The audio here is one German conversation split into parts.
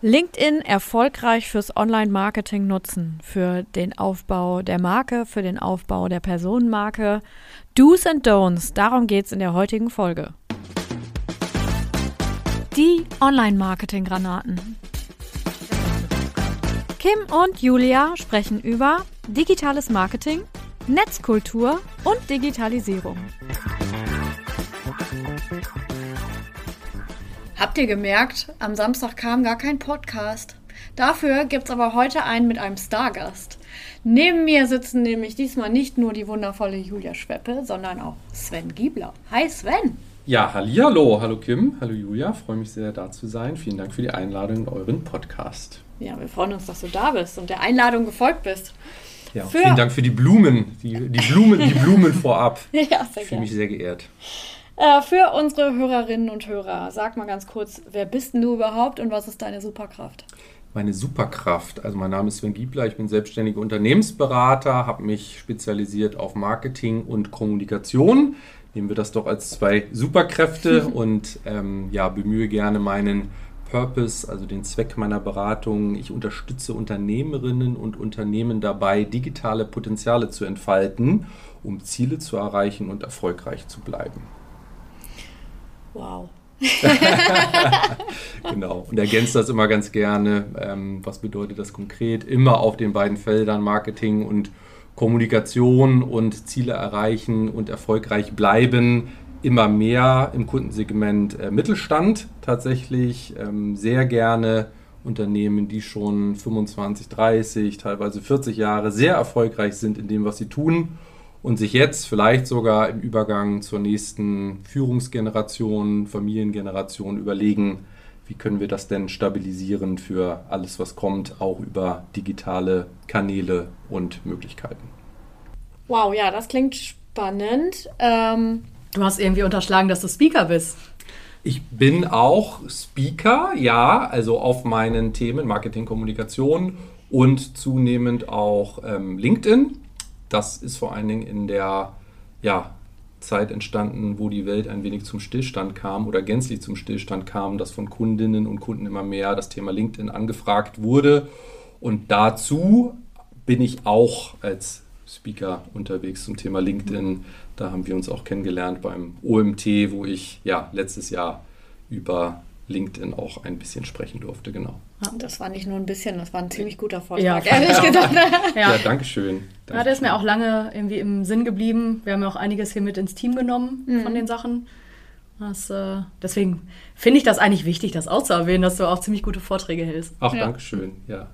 LinkedIn erfolgreich fürs Online-Marketing nutzen, für den Aufbau der Marke, für den Aufbau der Personenmarke. Do's and Don'ts, darum geht es in der heutigen Folge. Die Online-Marketing-Granaten. Kim und Julia sprechen über digitales Marketing, Netzkultur und Digitalisierung. Habt ihr gemerkt, am Samstag kam gar kein Podcast. Dafür gibt's aber heute einen mit einem Stargast. Neben mir sitzen nämlich diesmal nicht nur die wundervolle Julia Schweppe, sondern auch Sven Giebler. Hi Sven! Ja, hallo, hallo Kim, hallo Julia, freue mich sehr da zu sein. Vielen Dank für die Einladung in euren Podcast. Ja, wir freuen uns, dass du da bist und der Einladung gefolgt bist. Ja, vielen Dank für die Blumen, die, die Blumen, die Blumen vorab. ja, sehr Ich fühle mich sehr geehrt. Äh, für unsere Hörerinnen und Hörer, sag mal ganz kurz, wer bist denn du überhaupt und was ist deine Superkraft? Meine Superkraft, also mein Name ist Sven Giebler, ich bin selbstständiger Unternehmensberater, habe mich spezialisiert auf Marketing und Kommunikation. Nehmen wir das doch als zwei Superkräfte und ähm, ja, bemühe gerne meinen Purpose, also den Zweck meiner Beratung. Ich unterstütze Unternehmerinnen und Unternehmen dabei, digitale Potenziale zu entfalten, um Ziele zu erreichen und erfolgreich zu bleiben. Wow. genau. Und ergänzt das immer ganz gerne. Ähm, was bedeutet das konkret? Immer auf den beiden Feldern Marketing und Kommunikation und Ziele erreichen und erfolgreich bleiben. Immer mehr im Kundensegment äh, Mittelstand tatsächlich. Ähm, sehr gerne Unternehmen, die schon 25, 30, teilweise 40 Jahre sehr erfolgreich sind in dem, was sie tun und sich jetzt vielleicht sogar im Übergang zur nächsten Führungsgeneration, Familiengeneration überlegen, wie können wir das denn stabilisieren für alles, was kommt, auch über digitale Kanäle und Möglichkeiten. Wow, ja, das klingt spannend. Ähm, du hast irgendwie unterschlagen, dass du Speaker bist. Ich bin auch Speaker, ja, also auf meinen Themen Marketing, Kommunikation und zunehmend auch ähm, LinkedIn das ist vor allen Dingen in der ja, Zeit entstanden, wo die Welt ein wenig zum Stillstand kam oder gänzlich zum Stillstand kam, dass von Kundinnen und Kunden immer mehr das Thema LinkedIn angefragt wurde. Und dazu bin ich auch als Speaker unterwegs zum Thema LinkedIn. Da haben wir uns auch kennengelernt beim OMT, wo ich ja letztes Jahr über LinkedIn auch ein bisschen sprechen durfte, genau. Das war nicht nur ein bisschen, das war ein ziemlich guter Vortrag, ja, ehrlich gesagt. ja, ja danke schön. Ja, der ist mir auch lange irgendwie im Sinn geblieben. Wir haben ja auch einiges hier mit ins Team genommen mhm. von den Sachen. Das, äh, deswegen finde ich das eigentlich wichtig, das auszuerwähnen, dass du auch ziemlich gute Vorträge hältst. Ach, ja. danke schön, ja.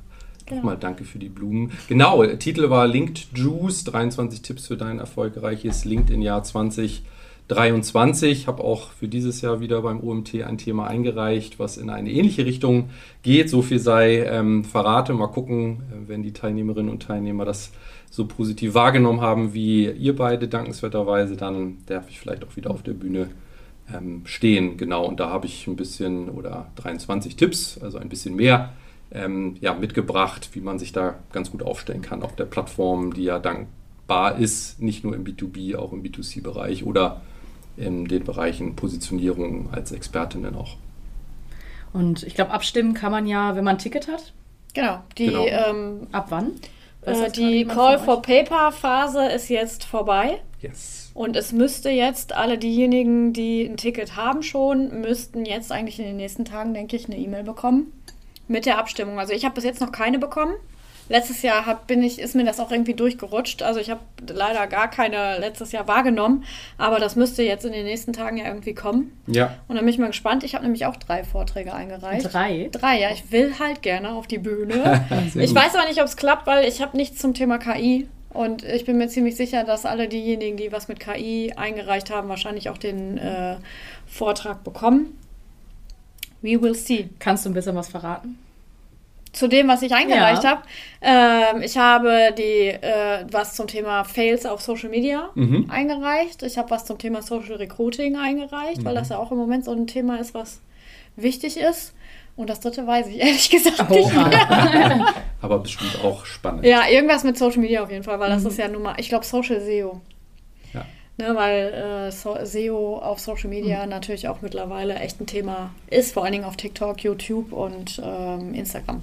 Genau. Nochmal danke für die Blumen. Genau, der Titel war Linked Juice, 23 Tipps für dein erfolgreiches LinkedIn-Jahr 2020. 23. Habe auch für dieses Jahr wieder beim OMT ein Thema eingereicht, was in eine ähnliche Richtung geht. So viel sei ähm, verrate. Mal gucken, äh, wenn die Teilnehmerinnen und Teilnehmer das so positiv wahrgenommen haben wie ihr beide dankenswerterweise, dann darf ich vielleicht auch wieder auf der Bühne ähm, stehen. Genau, und da habe ich ein bisschen oder 23 Tipps, also ein bisschen mehr. Ähm, ja, mitgebracht, wie man sich da ganz gut aufstellen kann auf der Plattform, die ja dankbar ist, nicht nur im B2B, auch im B2C-Bereich oder in den Bereichen Positionierung als Expertinnen auch. Und ich glaube, abstimmen kann man ja, wenn man ein Ticket hat. Genau. Die, genau. Ähm, Ab wann? Äh, die Call for Paper Phase ist jetzt vorbei. Yes. Und es müsste jetzt, alle diejenigen, die ein Ticket haben schon, müssten jetzt eigentlich in den nächsten Tagen, denke ich, eine E-Mail bekommen mit der Abstimmung. Also ich habe bis jetzt noch keine bekommen. Letztes Jahr hab, bin ich, ist mir das auch irgendwie durchgerutscht. Also ich habe leider gar keine letztes Jahr wahrgenommen. Aber das müsste jetzt in den nächsten Tagen ja irgendwie kommen. Ja. Und dann bin ich mal gespannt. Ich habe nämlich auch drei Vorträge eingereicht. Drei? Drei, ja. Ich will halt gerne auf die Bühne. ich weiß aber nicht, ob es klappt, weil ich habe nichts zum Thema KI. Und ich bin mir ziemlich sicher, dass alle diejenigen, die was mit KI eingereicht haben, wahrscheinlich auch den äh, Vortrag bekommen. We will see. Kannst du ein bisschen was verraten? Zu dem, was ich eingereicht ja. habe. Ähm, ich habe die äh, was zum Thema Fails auf Social Media mhm. eingereicht. Ich habe was zum Thema Social Recruiting eingereicht, mhm. weil das ja auch im Moment so ein Thema ist, was wichtig ist. Und das dritte weiß ich ehrlich gesagt oh. nicht mehr. Aber bestimmt auch spannend. Ja, irgendwas mit Social Media auf jeden Fall, weil das mhm. ist ja nun mal, ich glaube, Social SEO. Ne, weil äh, so SEO auf Social Media mhm. natürlich auch mittlerweile echt ein Thema ist, vor allen Dingen auf TikTok, YouTube und ähm, Instagram.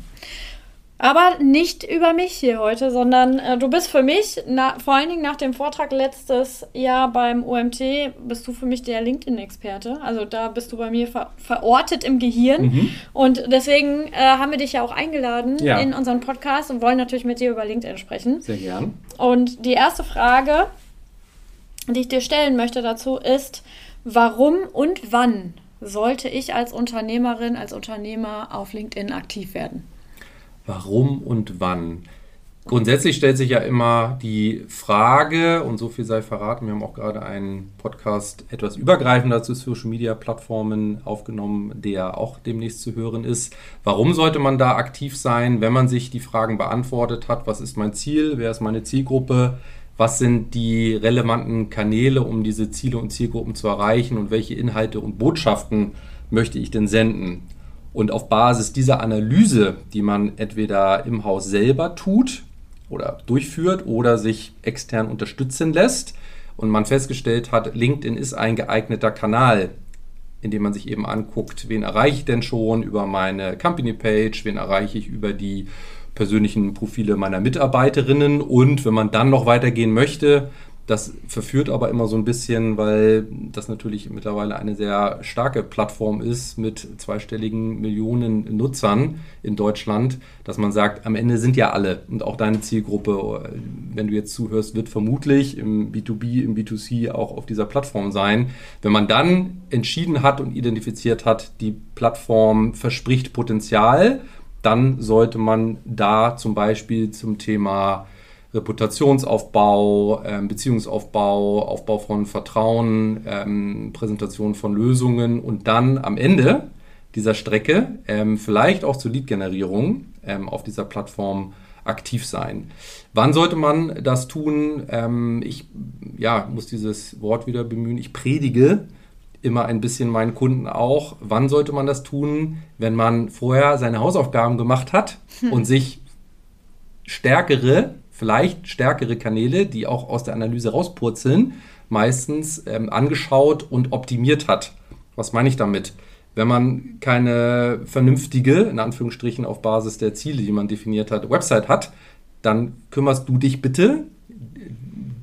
Aber nicht über mich hier heute, sondern äh, du bist für mich, na, vor allen Dingen nach dem Vortrag letztes Jahr beim OMT, bist du für mich der LinkedIn-Experte. Also da bist du bei mir ver verortet im Gehirn. Mhm. Und deswegen äh, haben wir dich ja auch eingeladen ja. in unseren Podcast und wollen natürlich mit dir über LinkedIn sprechen. Sehr gern. Und die erste Frage, die ich dir stellen möchte dazu, ist, warum und wann sollte ich als Unternehmerin, als Unternehmer auf LinkedIn aktiv werden? warum und wann. Grundsätzlich stellt sich ja immer die Frage, und so viel sei verraten, wir haben auch gerade einen Podcast etwas übergreifender zu Social Media Plattformen aufgenommen, der auch demnächst zu hören ist. Warum sollte man da aktiv sein, wenn man sich die Fragen beantwortet hat? Was ist mein Ziel? Wer ist meine Zielgruppe? Was sind die relevanten Kanäle, um diese Ziele und Zielgruppen zu erreichen? Und welche Inhalte und Botschaften möchte ich denn senden? Und auf Basis dieser Analyse, die man entweder im Haus selber tut oder durchführt oder sich extern unterstützen lässt und man festgestellt hat, LinkedIn ist ein geeigneter Kanal, in dem man sich eben anguckt, wen erreiche ich denn schon über meine Company Page, wen erreiche ich über die persönlichen Profile meiner Mitarbeiterinnen und wenn man dann noch weitergehen möchte, das verführt aber immer so ein bisschen, weil das natürlich mittlerweile eine sehr starke Plattform ist mit zweistelligen Millionen Nutzern in Deutschland, dass man sagt, am Ende sind ja alle und auch deine Zielgruppe, wenn du jetzt zuhörst, wird vermutlich im B2B, im B2C auch auf dieser Plattform sein. Wenn man dann entschieden hat und identifiziert hat, die Plattform verspricht Potenzial, dann sollte man da zum Beispiel zum Thema Reputationsaufbau, ähm, Beziehungsaufbau, Aufbau von Vertrauen, ähm, Präsentation von Lösungen und dann am Ende dieser Strecke ähm, vielleicht auch zur Lead-Generierung auf dieser Plattform aktiv sein. Wann sollte man das tun? Ich ja, muss dieses Wort wieder bemühen. Ich predige immer ein bisschen meinen Kunden auch. Wann sollte man das tun? Wenn man vorher seine Hausaufgaben gemacht hat hm. und sich stärkere vielleicht stärkere Kanäle, die auch aus der Analyse rauspurzeln, meistens ähm, angeschaut und optimiert hat. Was meine ich damit? Wenn man keine vernünftige, in Anführungsstrichen auf Basis der Ziele, die man definiert hat, Website hat, dann kümmerst du dich bitte,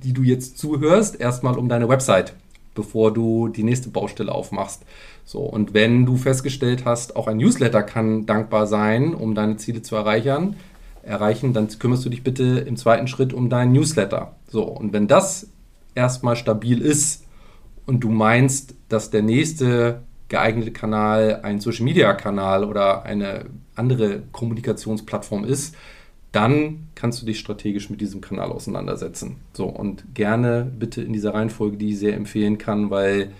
die du jetzt zuhörst, erstmal um deine Website, bevor du die nächste Baustelle aufmachst. So, und wenn du festgestellt hast, auch ein Newsletter kann dankbar sein, um deine Ziele zu erreichen, erreichen, dann kümmerst du dich bitte im zweiten Schritt um deinen Newsletter. So, und wenn das erstmal stabil ist und du meinst, dass der nächste geeignete Kanal ein Social Media Kanal oder eine andere Kommunikationsplattform ist, dann kannst du dich strategisch mit diesem Kanal auseinandersetzen. So, und gerne bitte in dieser Reihenfolge, die ich sehr empfehlen kann, weil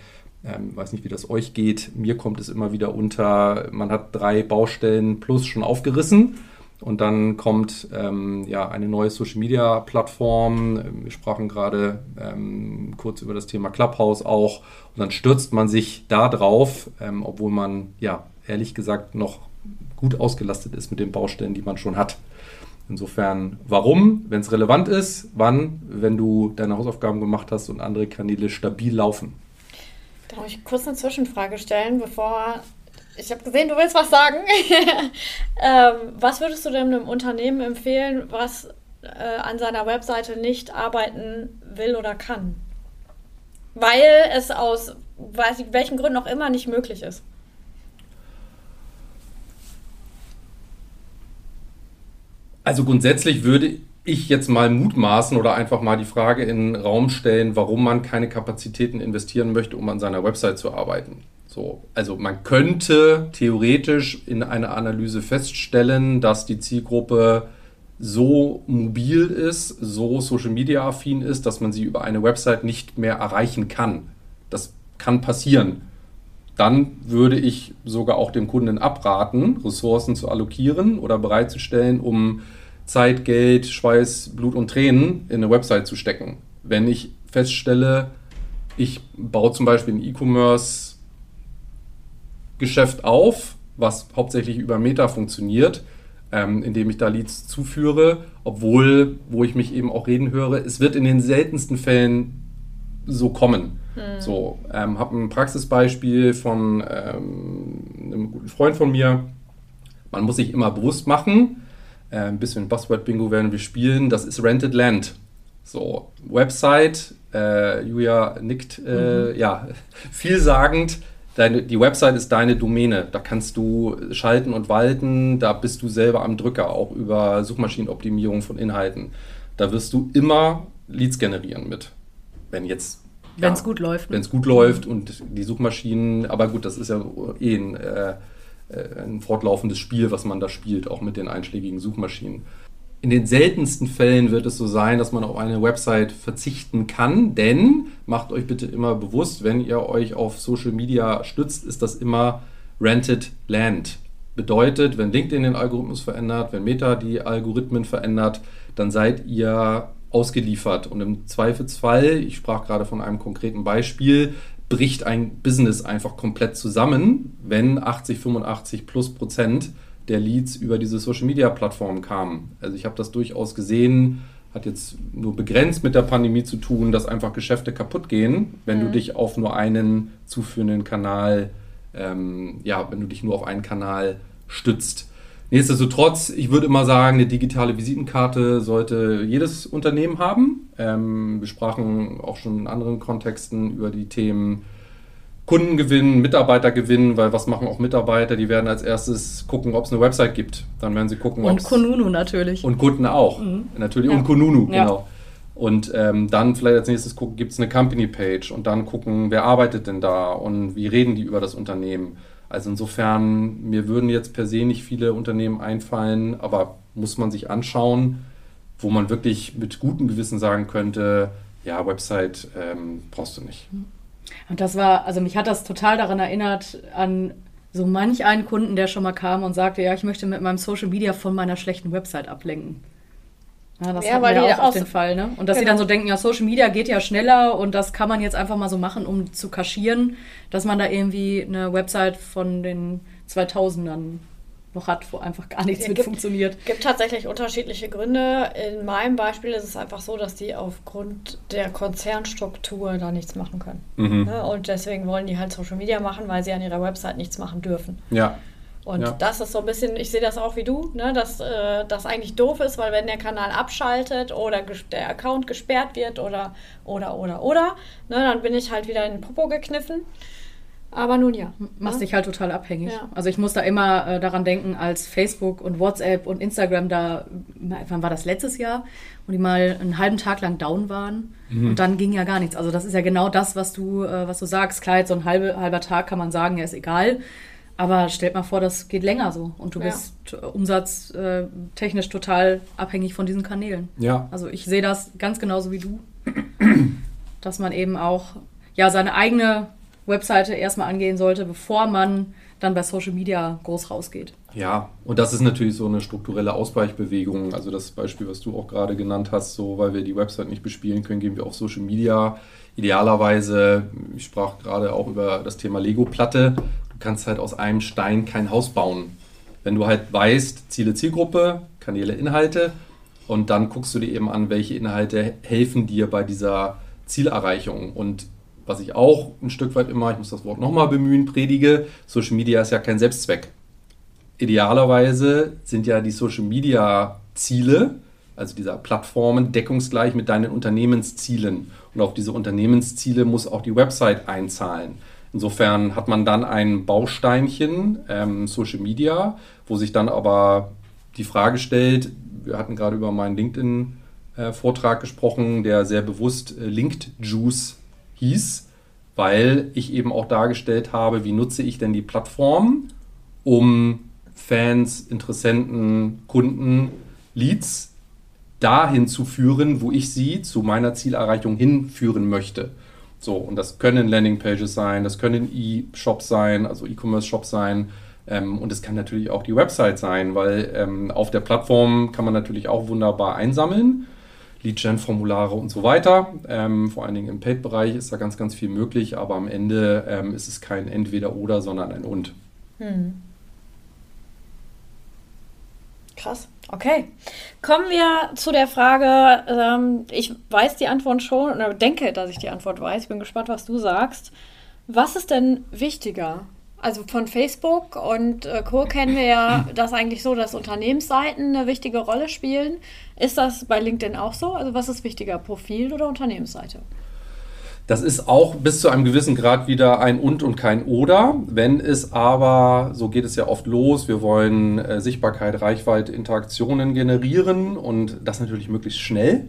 ähm, weiß nicht, wie das euch geht. Mir kommt es immer wieder unter, man hat drei Baustellen plus schon aufgerissen und dann kommt ähm, ja, eine neue Social-Media-Plattform. Wir sprachen gerade ähm, kurz über das Thema Clubhouse auch. Und dann stürzt man sich da drauf, ähm, obwohl man, ja, ehrlich gesagt, noch gut ausgelastet ist mit den Baustellen, die man schon hat. Insofern, warum, wenn es relevant ist, wann, wenn du deine Hausaufgaben gemacht hast und andere Kanäle stabil laufen. Darf ich kurz eine Zwischenfrage stellen, bevor ich habe gesehen, du willst was sagen. ähm, was würdest du denn einem Unternehmen empfehlen, was äh, an seiner Webseite nicht arbeiten will oder kann? Weil es aus weiß ich, welchen Gründen auch immer nicht möglich ist. Also grundsätzlich würde ich jetzt mal mutmaßen oder einfach mal die Frage in den Raum stellen, warum man keine Kapazitäten investieren möchte, um an seiner Website zu arbeiten. So, also man könnte theoretisch in einer Analyse feststellen, dass die Zielgruppe so mobil ist, so Social Media affin ist, dass man sie über eine Website nicht mehr erreichen kann. Das kann passieren. Dann würde ich sogar auch dem Kunden abraten, Ressourcen zu allokieren oder bereitzustellen, um Zeit, Geld, Schweiß, Blut und Tränen in eine Website zu stecken. Wenn ich feststelle, ich baue zum Beispiel ein E-Commerce Geschäft auf, was hauptsächlich über Meta funktioniert, ähm, indem ich da Leads zuführe, obwohl, wo ich mich eben auch reden höre, es wird in den seltensten Fällen so kommen. Mhm. So, ähm, habe ein Praxisbeispiel von ähm, einem guten Freund von mir. Man muss sich immer bewusst machen, äh, ein bisschen Buzzword-Bingo werden wir spielen, das ist Rented Land. So, Website, äh, Julia nickt, äh, mhm. ja, vielsagend. Deine, die Website ist deine Domäne. Da kannst du schalten und walten. Da bist du selber am Drücker, auch über Suchmaschinenoptimierung von Inhalten. Da wirst du immer Leads generieren mit. Wenn jetzt. Wenn es gut läuft. Ne? Wenn es gut läuft und die Suchmaschinen, aber gut, das ist ja eh ein, äh, äh, ein fortlaufendes Spiel, was man da spielt, auch mit den einschlägigen Suchmaschinen. In den seltensten Fällen wird es so sein, dass man auf eine Website verzichten kann, denn macht euch bitte immer bewusst, wenn ihr euch auf Social Media stützt, ist das immer Rented Land. Bedeutet, wenn LinkedIn den Algorithmus verändert, wenn Meta die Algorithmen verändert, dann seid ihr ausgeliefert. Und im Zweifelsfall, ich sprach gerade von einem konkreten Beispiel, bricht ein Business einfach komplett zusammen, wenn 80, 85 plus Prozent der Leads über diese Social Media Plattform kamen. Also ich habe das durchaus gesehen, hat jetzt nur begrenzt mit der Pandemie zu tun, dass einfach Geschäfte kaputt gehen, wenn mhm. du dich auf nur einen zuführenden Kanal, ähm, ja, wenn du dich nur auf einen Kanal stützt. Nichtsdestotrotz, ich würde immer sagen, eine digitale Visitenkarte sollte jedes Unternehmen haben. Ähm, wir sprachen auch schon in anderen Kontexten über die Themen Kunden gewinnen, Mitarbeiter gewinnen, weil was machen auch Mitarbeiter? Die werden als erstes gucken, ob es eine Website gibt. Dann werden sie gucken, Und Konunu natürlich. Und Kunden auch. Mhm. Natürlich. Ja. Und Konunu, ja. genau. Und ähm, dann vielleicht als nächstes gucken, gibt es eine Company-Page und dann gucken, wer arbeitet denn da und wie reden die über das Unternehmen. Also insofern, mir würden jetzt per se nicht viele Unternehmen einfallen, aber muss man sich anschauen, wo man wirklich mit gutem Gewissen sagen könnte, ja, Website ähm, brauchst du nicht. Und das war, also mich hat das total daran erinnert an so manch einen Kunden, der schon mal kam und sagte, ja, ich möchte mit meinem Social Media von meiner schlechten Website ablenken. Ja, das ja, weil wir ja auch auf den Fall, ne? Und dass genau. sie dann so denken, ja, Social Media geht ja schneller und das kann man jetzt einfach mal so machen, um zu kaschieren, dass man da irgendwie eine Website von den 2000ern noch hat, wo einfach gar nichts ja, mit gibt, funktioniert. Es gibt tatsächlich unterschiedliche Gründe. In meinem Beispiel ist es einfach so, dass die aufgrund der Konzernstruktur da nichts machen können. Mhm. Ne? Und deswegen wollen die halt Social Media machen, weil sie an ihrer Website nichts machen dürfen. Ja. Und ja. das ist so ein bisschen, ich sehe das auch wie du, ne, dass äh, das eigentlich doof ist, weil wenn der Kanal abschaltet oder der Account gesperrt wird oder, oder, oder, oder, ne, dann bin ich halt wieder in den Popo gekniffen. Aber nun ja. Machst ne? dich halt total abhängig. Ja. Also ich muss da immer äh, daran denken, als Facebook und WhatsApp und Instagram da, wann war das letztes Jahr, und die mal einen halben Tag lang down waren mhm. und dann ging ja gar nichts. Also das ist ja genau das, was du, äh, was du sagst. Klar, so ein halbe, halber Tag kann man sagen, ja ist egal. Aber stellt mal vor, das geht länger so und du ja. bist umsatztechnisch äh, total abhängig von diesen Kanälen. Ja. Also ich sehe das ganz genauso wie du, dass man eben auch ja seine eigene Webseite erstmal angehen sollte, bevor man dann bei Social Media groß rausgeht. Ja, und das ist natürlich so eine strukturelle Ausweichbewegung. Also das Beispiel, was du auch gerade genannt hast, so weil wir die Website nicht bespielen können, gehen wir auf Social Media. Idealerweise, ich sprach gerade auch über das Thema Lego-Platte. Kannst halt aus einem Stein kein Haus bauen. Wenn du halt weißt, Ziele, Zielgruppe, Kanäle, Inhalte und dann guckst du dir eben an, welche Inhalte helfen dir bei dieser Zielerreichung. Und was ich auch ein Stück weit immer, ich muss das Wort nochmal bemühen, predige, Social Media ist ja kein Selbstzweck. Idealerweise sind ja die Social Media Ziele, also dieser Plattformen, deckungsgleich mit deinen Unternehmenszielen. Und auf diese Unternehmensziele muss auch die Website einzahlen. Insofern hat man dann ein Bausteinchen, ähm, Social Media, wo sich dann aber die Frage stellt, wir hatten gerade über meinen LinkedIn-Vortrag äh, gesprochen, der sehr bewusst äh, Linked Juice hieß, weil ich eben auch dargestellt habe, wie nutze ich denn die Plattform, um Fans, Interessenten, Kunden, Leads dahin zu führen, wo ich sie zu meiner Zielerreichung hinführen möchte. So, und das können Landingpages sein, das können E-Shops sein, also E-Commerce-Shops sein. Ähm, und es kann natürlich auch die Website sein, weil ähm, auf der Plattform kann man natürlich auch wunderbar einsammeln. Lead-Gen-Formulare und so weiter. Ähm, vor allen Dingen im Paid-Bereich ist da ganz, ganz viel möglich, aber am Ende ähm, ist es kein Entweder-Oder, sondern ein Und. Hm. Krass. Okay. Kommen wir zu der Frage, ähm, ich weiß die Antwort schon oder denke, dass ich die Antwort weiß. Ich bin gespannt, was du sagst. Was ist denn wichtiger? Also von Facebook und äh, Co. kennen wir ja das eigentlich so, dass Unternehmensseiten eine wichtige Rolle spielen. Ist das bei LinkedIn auch so? Also was ist wichtiger, Profil oder Unternehmensseite? Das ist auch bis zu einem gewissen Grad wieder ein und und kein oder. Wenn es aber, so geht es ja oft los, wir wollen äh, Sichtbarkeit, Reichweite, Interaktionen generieren und das natürlich möglichst schnell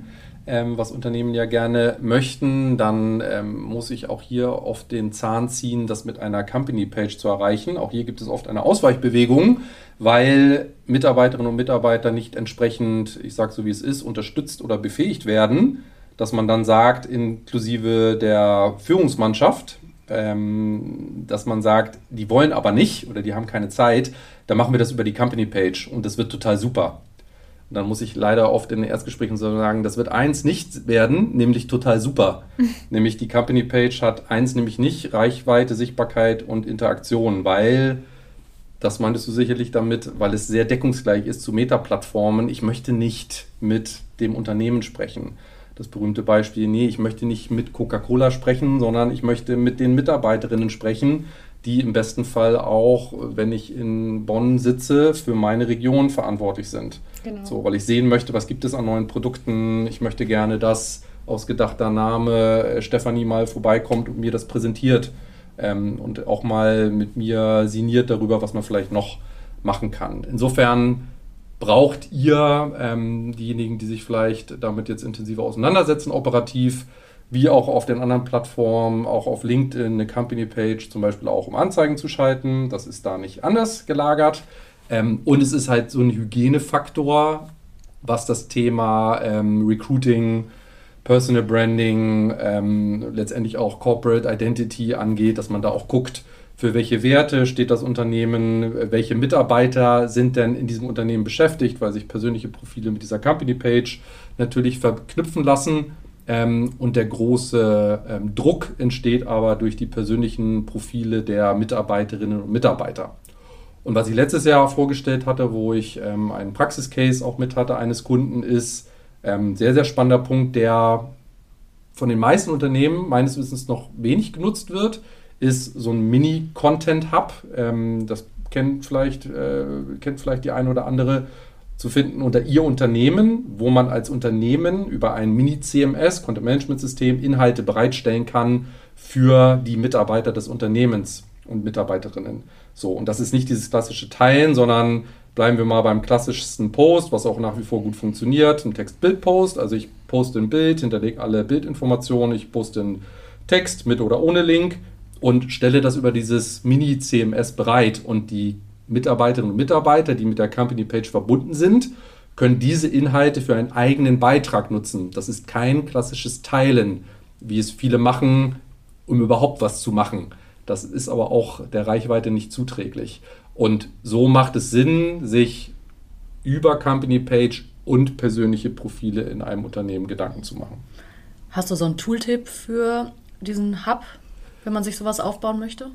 ähm, was Unternehmen ja gerne möchten, dann ähm, muss ich auch hier oft den Zahn ziehen, das mit einer Company-Page zu erreichen. Auch hier gibt es oft eine Ausweichbewegung, weil Mitarbeiterinnen und Mitarbeiter nicht entsprechend, ich sage so wie es ist, unterstützt oder befähigt werden, dass man dann sagt, inklusive der Führungsmannschaft, ähm, dass man sagt, die wollen aber nicht oder die haben keine Zeit, dann machen wir das über die Company Page und das wird total super. Und dann muss ich leider oft in den Erstgesprächen sagen, das wird eins nicht werden, nämlich total super. nämlich die Company Page hat eins nämlich nicht, Reichweite, Sichtbarkeit und Interaktion, weil, das meintest du sicherlich damit, weil es sehr deckungsgleich ist zu Meta-Plattformen. Ich möchte nicht mit dem Unternehmen sprechen. Das berühmte Beispiel, nee, ich möchte nicht mit Coca-Cola sprechen, sondern ich möchte mit den Mitarbeiterinnen sprechen, die im besten Fall auch, wenn ich in Bonn sitze, für meine Region verantwortlich sind. Genau. So, weil ich sehen möchte, was gibt es an neuen Produkten. Ich möchte gerne, dass ausgedachter Name äh, Stefanie mal vorbeikommt und mir das präsentiert ähm, und auch mal mit mir signiert darüber, was man vielleicht noch machen kann. Insofern braucht ihr, ähm, diejenigen, die sich vielleicht damit jetzt intensiver auseinandersetzen, operativ, wie auch auf den anderen Plattformen, auch auf LinkedIn, eine Company-Page zum Beispiel auch, um Anzeigen zu schalten. Das ist da nicht anders gelagert. Ähm, und es ist halt so ein Hygienefaktor, was das Thema ähm, Recruiting, Personal Branding, ähm, letztendlich auch Corporate Identity angeht, dass man da auch guckt, für welche Werte steht das Unternehmen, welche Mitarbeiter sind denn in diesem Unternehmen beschäftigt, weil sich persönliche Profile mit dieser Company Page natürlich verknüpfen lassen? Ähm, und der große ähm, Druck entsteht aber durch die persönlichen Profile der Mitarbeiterinnen und Mitarbeiter. Und was ich letztes Jahr vorgestellt hatte, wo ich ähm, einen Praxiscase auch mit hatte eines Kunden, ist ähm, sehr, sehr spannender Punkt, der von den meisten Unternehmen meines Wissens noch wenig genutzt wird, ist so ein Mini-Content-Hub. Ähm, das kennt vielleicht, äh, kennt vielleicht die eine oder andere zu finden unter Ihr Unternehmen, wo man als Unternehmen über ein Mini-CMS, Content Management System, Inhalte bereitstellen kann für die Mitarbeiter des Unternehmens und Mitarbeiterinnen. So, und das ist nicht dieses klassische Teilen, sondern bleiben wir mal beim klassischsten Post, was auch nach wie vor gut funktioniert, ein Text-Bild-Post. Also ich poste ein Bild, hinterlege alle Bildinformationen, ich poste einen Text mit oder ohne Link und stelle das über dieses Mini-CMS bereit und die Mitarbeiterinnen und Mitarbeiter, die mit der Company Page verbunden sind, können diese Inhalte für einen eigenen Beitrag nutzen. Das ist kein klassisches Teilen, wie es viele machen, um überhaupt was zu machen. Das ist aber auch der Reichweite nicht zuträglich. Und so macht es Sinn, sich über Company Page und persönliche Profile in einem Unternehmen Gedanken zu machen. Hast du so einen Tooltip für diesen Hub, wenn man sich sowas aufbauen möchte?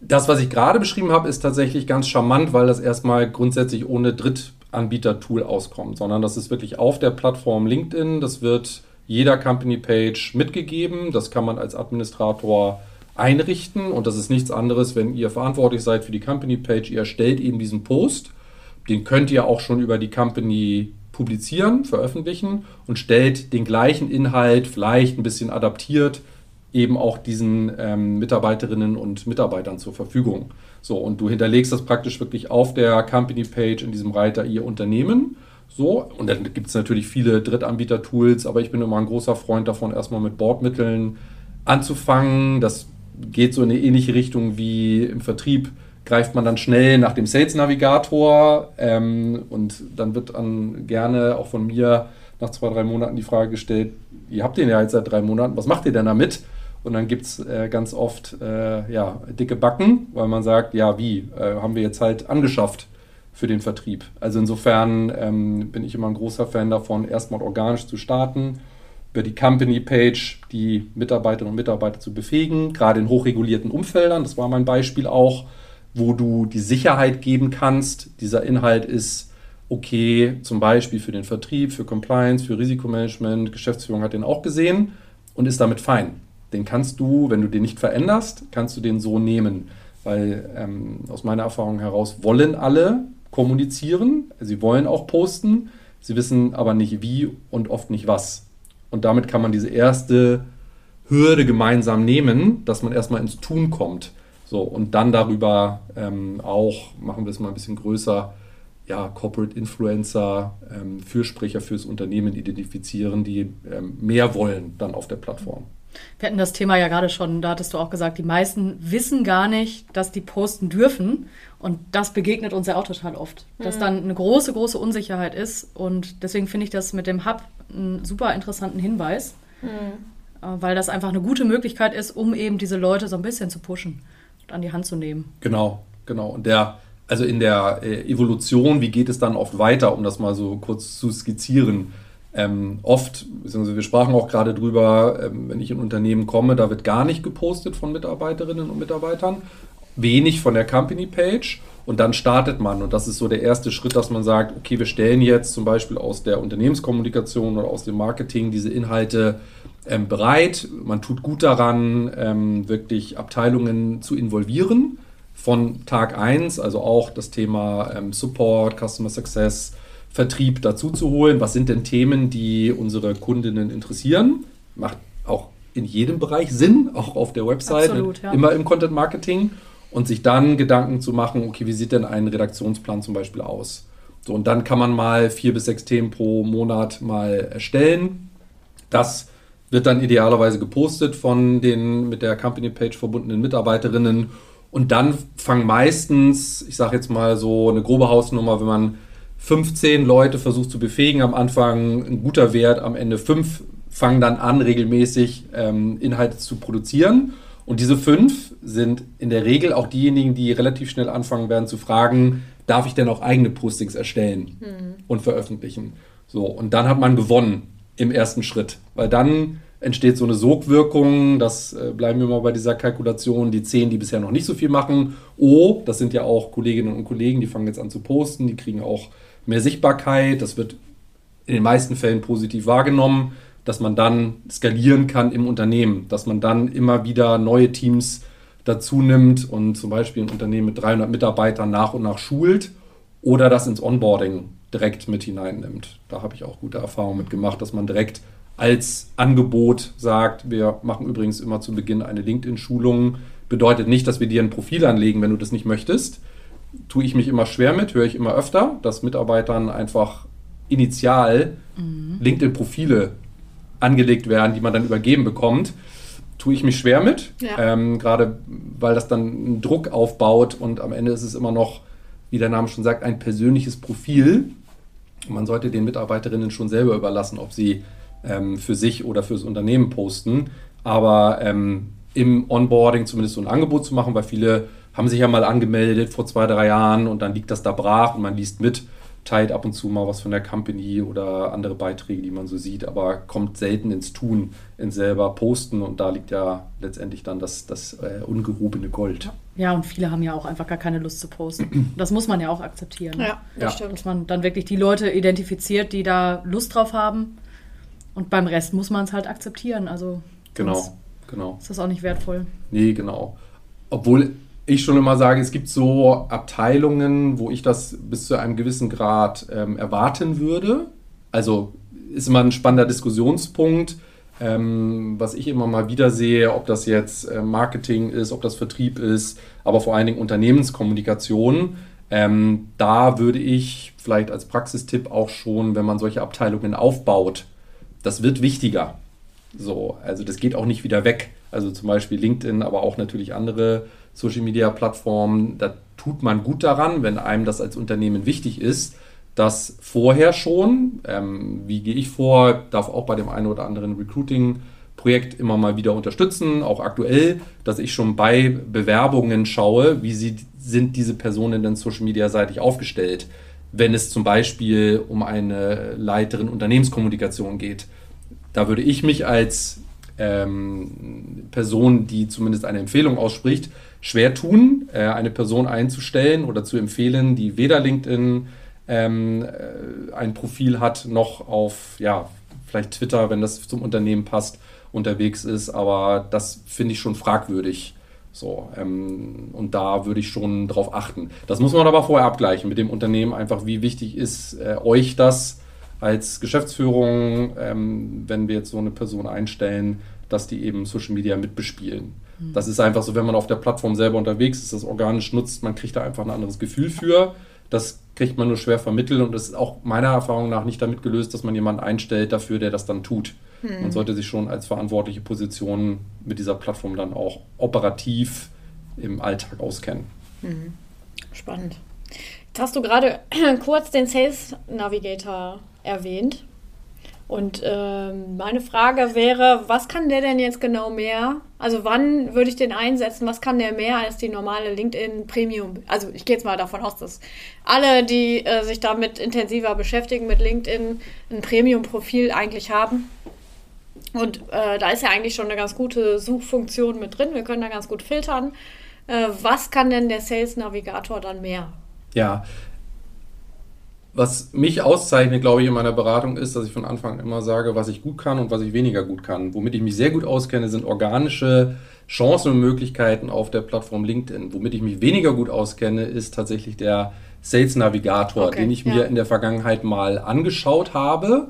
Das, was ich gerade beschrieben habe, ist tatsächlich ganz charmant, weil das erstmal grundsätzlich ohne Drittanbieter-Tool auskommt, sondern das ist wirklich auf der Plattform LinkedIn. Das wird jeder Company-Page mitgegeben. Das kann man als Administrator einrichten und das ist nichts anderes, wenn ihr verantwortlich seid für die Company-Page. Ihr erstellt eben diesen Post. Den könnt ihr auch schon über die Company publizieren, veröffentlichen und stellt den gleichen Inhalt, vielleicht ein bisschen adaptiert, eben auch diesen ähm, Mitarbeiterinnen und Mitarbeitern zur Verfügung. So, und du hinterlegst das praktisch wirklich auf der Company-Page in diesem Reiter Ihr Unternehmen. So, und dann gibt es natürlich viele Drittanbieter-Tools, aber ich bin immer ein großer Freund davon, erstmal mit Bordmitteln anzufangen. Das geht so in eine ähnliche Richtung wie im Vertrieb. Greift man dann schnell nach dem Sales Navigator ähm, und dann wird dann gerne auch von mir nach zwei, drei Monaten die Frage gestellt, ihr habt den ja jetzt seit drei Monaten, was macht ihr denn damit? Und dann gibt es äh, ganz oft äh, ja, dicke Backen, weil man sagt, ja, wie, äh, haben wir jetzt halt angeschafft für den Vertrieb. Also insofern ähm, bin ich immer ein großer Fan davon, erstmal organisch zu starten, über die Company-Page die Mitarbeiterinnen und Mitarbeiter zu befähigen, gerade in hochregulierten Umfeldern, das war mein Beispiel auch, wo du die Sicherheit geben kannst, dieser Inhalt ist okay, zum Beispiel für den Vertrieb, für Compliance, für Risikomanagement, Geschäftsführung hat den auch gesehen und ist damit fein. Den kannst du, wenn du den nicht veränderst, kannst du den so nehmen. Weil ähm, aus meiner Erfahrung heraus wollen alle kommunizieren, sie wollen auch posten, sie wissen aber nicht wie und oft nicht was. Und damit kann man diese erste Hürde gemeinsam nehmen, dass man erstmal ins Tun kommt. So, und dann darüber ähm, auch, machen wir es mal ein bisschen größer, ja, Corporate Influencer, ähm, Fürsprecher fürs Unternehmen identifizieren, die ähm, mehr wollen dann auf der Plattform. Wir hatten das Thema ja gerade schon, da hattest du auch gesagt, die meisten wissen gar nicht, dass die posten dürfen. Und das begegnet uns ja auch total oft, dass mhm. dann eine große, große Unsicherheit ist. Und deswegen finde ich das mit dem Hub einen super interessanten Hinweis, mhm. Äh, weil das einfach eine gute Möglichkeit ist, um eben diese Leute so ein bisschen zu pushen und an die Hand zu nehmen. Genau, genau. Und der also in der äh, Evolution, wie geht es dann oft weiter, um das mal so kurz zu skizzieren? Ähm, oft, wir sprachen auch gerade drüber, ähm, wenn ich in Unternehmen komme, da wird gar nicht gepostet von Mitarbeiterinnen und Mitarbeitern, wenig von der Company Page und dann startet man und das ist so der erste Schritt, dass man sagt, okay, wir stellen jetzt zum Beispiel aus der Unternehmenskommunikation oder aus dem Marketing diese Inhalte ähm, bereit. Man tut gut daran, ähm, wirklich Abteilungen zu involvieren von Tag 1, also auch das Thema ähm, Support, Customer Success, Vertrieb dazu zu holen. Was sind denn Themen, die unsere Kundinnen interessieren? Macht auch in jedem Bereich Sinn, auch auf der Website, Absolut, ja. immer im Content Marketing. Und sich dann Gedanken zu machen, okay, wie sieht denn ein Redaktionsplan zum Beispiel aus? So, und dann kann man mal vier bis sechs Themen pro Monat mal erstellen. Das wird dann idealerweise gepostet von den mit der Company Page verbundenen Mitarbeiterinnen und dann fangen meistens, ich sage jetzt mal so eine grobe Hausnummer, wenn man 15 Leute versucht zu befähigen, am Anfang ein guter Wert, am Ende fünf fangen dann an, regelmäßig ähm, Inhalte zu produzieren. Und diese fünf sind in der Regel auch diejenigen, die relativ schnell anfangen werden zu fragen, darf ich denn auch eigene Postings erstellen mhm. und veröffentlichen? So, und dann hat man gewonnen im ersten Schritt, weil dann entsteht so eine Sogwirkung, das äh, bleiben wir mal bei dieser Kalkulation, die zehn, die bisher noch nicht so viel machen. Oh, das sind ja auch Kolleginnen und Kollegen, die fangen jetzt an zu posten, die kriegen auch mehr Sichtbarkeit, das wird in den meisten Fällen positiv wahrgenommen, dass man dann skalieren kann im Unternehmen, dass man dann immer wieder neue Teams dazu nimmt und zum Beispiel ein Unternehmen mit 300 Mitarbeitern nach und nach schult oder das ins Onboarding direkt mit hineinnimmt. Da habe ich auch gute Erfahrungen mit gemacht, dass man direkt als Angebot sagt, wir machen übrigens immer zu Beginn eine LinkedIn-Schulung. Bedeutet nicht, dass wir dir ein Profil anlegen, wenn du das nicht möchtest. Tue ich mich immer schwer mit, höre ich immer öfter, dass Mitarbeitern einfach initial mhm. LinkedIn-Profile angelegt werden, die man dann übergeben bekommt. Tue ich mich schwer mit, ja. ähm, gerade weil das dann einen Druck aufbaut und am Ende ist es immer noch, wie der Name schon sagt, ein persönliches Profil. Man sollte den Mitarbeiterinnen schon selber überlassen, ob sie ähm, für sich oder fürs Unternehmen posten. Aber ähm, im Onboarding zumindest so ein Angebot zu machen, weil viele haben sich ja mal angemeldet vor zwei, drei Jahren und dann liegt das da brach und man liest mit, teilt ab und zu mal was von der Company oder andere Beiträge, die man so sieht, aber kommt selten ins Tun, ins selber Posten und da liegt ja letztendlich dann das, das äh, ungehobene Gold. Ja, und viele haben ja auch einfach gar keine Lust zu posten. Das muss man ja auch akzeptieren. Ja, das ja. stimmt. Dass man dann wirklich die Leute identifiziert, die da Lust drauf haben und beim Rest muss man es halt akzeptieren. Also genau, genau. Ist das auch nicht wertvoll? Nee, genau. Obwohl ich schon immer sage, es gibt so Abteilungen, wo ich das bis zu einem gewissen Grad ähm, erwarten würde. Also ist immer ein spannender Diskussionspunkt, ähm, was ich immer mal wieder sehe, ob das jetzt äh, Marketing ist, ob das Vertrieb ist, aber vor allen Dingen Unternehmenskommunikation. Ähm, da würde ich vielleicht als Praxistipp auch schon, wenn man solche Abteilungen aufbaut, das wird wichtiger. So, also das geht auch nicht wieder weg. Also zum Beispiel LinkedIn, aber auch natürlich andere Social Media Plattformen. Da tut man gut daran, wenn einem das als Unternehmen wichtig ist, dass vorher schon, ähm, wie gehe ich vor, darf auch bei dem einen oder anderen Recruiting Projekt immer mal wieder unterstützen, auch aktuell, dass ich schon bei Bewerbungen schaue, wie sie, sind diese Personen denn Social Media seitig aufgestellt wenn es zum Beispiel um eine Leiterin Unternehmenskommunikation geht. Da würde ich mich als ähm, Person, die zumindest eine Empfehlung ausspricht, schwer tun, äh, eine Person einzustellen oder zu empfehlen, die weder LinkedIn ähm, äh, ein Profil hat, noch auf, ja, vielleicht Twitter, wenn das zum Unternehmen passt, unterwegs ist. Aber das finde ich schon fragwürdig. So, ähm, und da würde ich schon drauf achten. Das muss man aber vorher abgleichen mit dem Unternehmen, einfach wie wichtig ist äh, euch das als Geschäftsführung, ähm, wenn wir jetzt so eine Person einstellen, dass die eben Social Media mitbespielen. Mhm. Das ist einfach so, wenn man auf der Plattform selber unterwegs ist, das organisch nutzt, man kriegt da einfach ein anderes Gefühl für. Das kriegt man nur schwer vermittelt und das ist auch meiner Erfahrung nach nicht damit gelöst, dass man jemanden einstellt dafür, der das dann tut. Hm. Man sollte sich schon als verantwortliche Position mit dieser Plattform dann auch operativ im Alltag auskennen. Hm. Spannend. Jetzt hast du gerade kurz den Sales Navigator erwähnt. Und ähm, meine Frage wäre, was kann der denn jetzt genau mehr? Also wann würde ich den einsetzen? Was kann der mehr als die normale LinkedIn Premium? Also ich gehe jetzt mal davon aus, dass alle, die äh, sich damit intensiver beschäftigen mit LinkedIn, ein Premium-Profil eigentlich haben. Und äh, da ist ja eigentlich schon eine ganz gute Suchfunktion mit drin. Wir können da ganz gut filtern. Äh, was kann denn der Sales Navigator dann mehr? Ja, was mich auszeichnet, glaube ich, in meiner Beratung ist, dass ich von Anfang an immer sage, was ich gut kann und was ich weniger gut kann. Womit ich mich sehr gut auskenne, sind organische Chancen und Möglichkeiten auf der Plattform LinkedIn. Womit ich mich weniger gut auskenne, ist tatsächlich der Sales Navigator, okay, den ich ja. mir in der Vergangenheit mal angeschaut habe.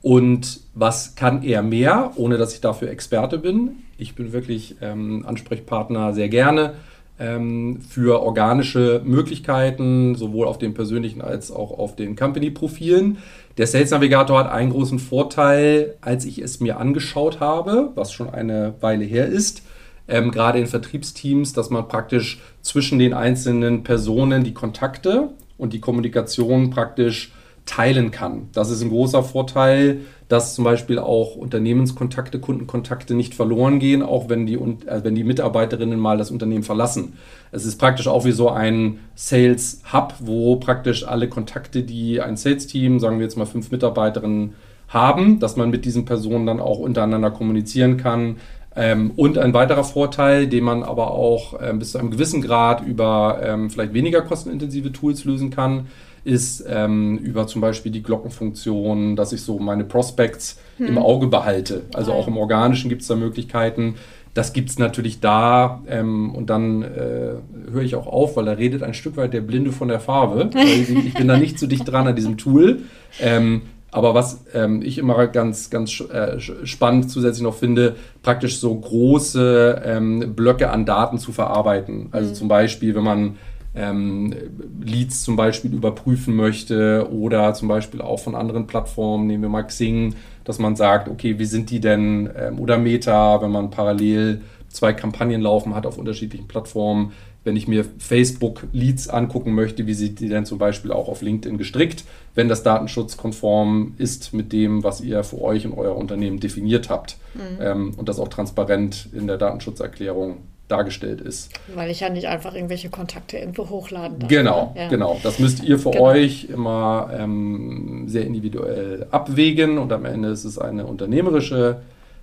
Und was kann er mehr, ohne dass ich dafür Experte bin? Ich bin wirklich ähm, Ansprechpartner sehr gerne für organische Möglichkeiten, sowohl auf den persönlichen als auch auf den Company-Profilen. Der Sales Navigator hat einen großen Vorteil, als ich es mir angeschaut habe, was schon eine Weile her ist, ähm, gerade in Vertriebsteams, dass man praktisch zwischen den einzelnen Personen die Kontakte und die Kommunikation praktisch teilen kann. Das ist ein großer Vorteil, dass zum Beispiel auch Unternehmenskontakte, Kundenkontakte nicht verloren gehen, auch wenn die, äh, wenn die Mitarbeiterinnen mal das Unternehmen verlassen. Es ist praktisch auch wie so ein Sales Hub, wo praktisch alle Kontakte, die ein Sales Team, sagen wir jetzt mal fünf Mitarbeiterinnen haben, dass man mit diesen Personen dann auch untereinander kommunizieren kann. Ähm, und ein weiterer Vorteil, den man aber auch ähm, bis zu einem gewissen Grad über ähm, vielleicht weniger kostenintensive Tools lösen kann, ist ähm, über zum Beispiel die Glockenfunktion, dass ich so meine Prospects hm. im Auge behalte. Also auch im Organischen gibt es da Möglichkeiten. Das gibt es natürlich da ähm, und dann äh, höre ich auch auf, weil da redet ein Stück weit der Blinde von der Farbe. ich bin da nicht so dicht dran an diesem Tool. Ähm, aber was ähm, ich immer ganz, ganz äh, spannend zusätzlich noch finde, praktisch so große ähm, Blöcke an Daten zu verarbeiten. Also mhm. zum Beispiel, wenn man ähm, Leads zum Beispiel überprüfen möchte oder zum Beispiel auch von anderen Plattformen, nehmen wir mal Xing, dass man sagt, okay, wie sind die denn ähm, oder Meta, wenn man parallel zwei Kampagnen laufen hat auf unterschiedlichen Plattformen. Wenn ich mir Facebook-Leads angucken möchte, wie sind die denn zum Beispiel auch auf LinkedIn gestrickt, wenn das datenschutzkonform ist mit dem, was ihr für euch und euer Unternehmen definiert habt mhm. ähm, und das auch transparent in der Datenschutzerklärung dargestellt ist. Weil ich ja nicht einfach irgendwelche Kontakte irgendwo hochladen darf. Genau, ja. genau. Das müsst ihr für genau. euch immer ähm, sehr individuell abwägen und am Ende ist es eine unternehmerische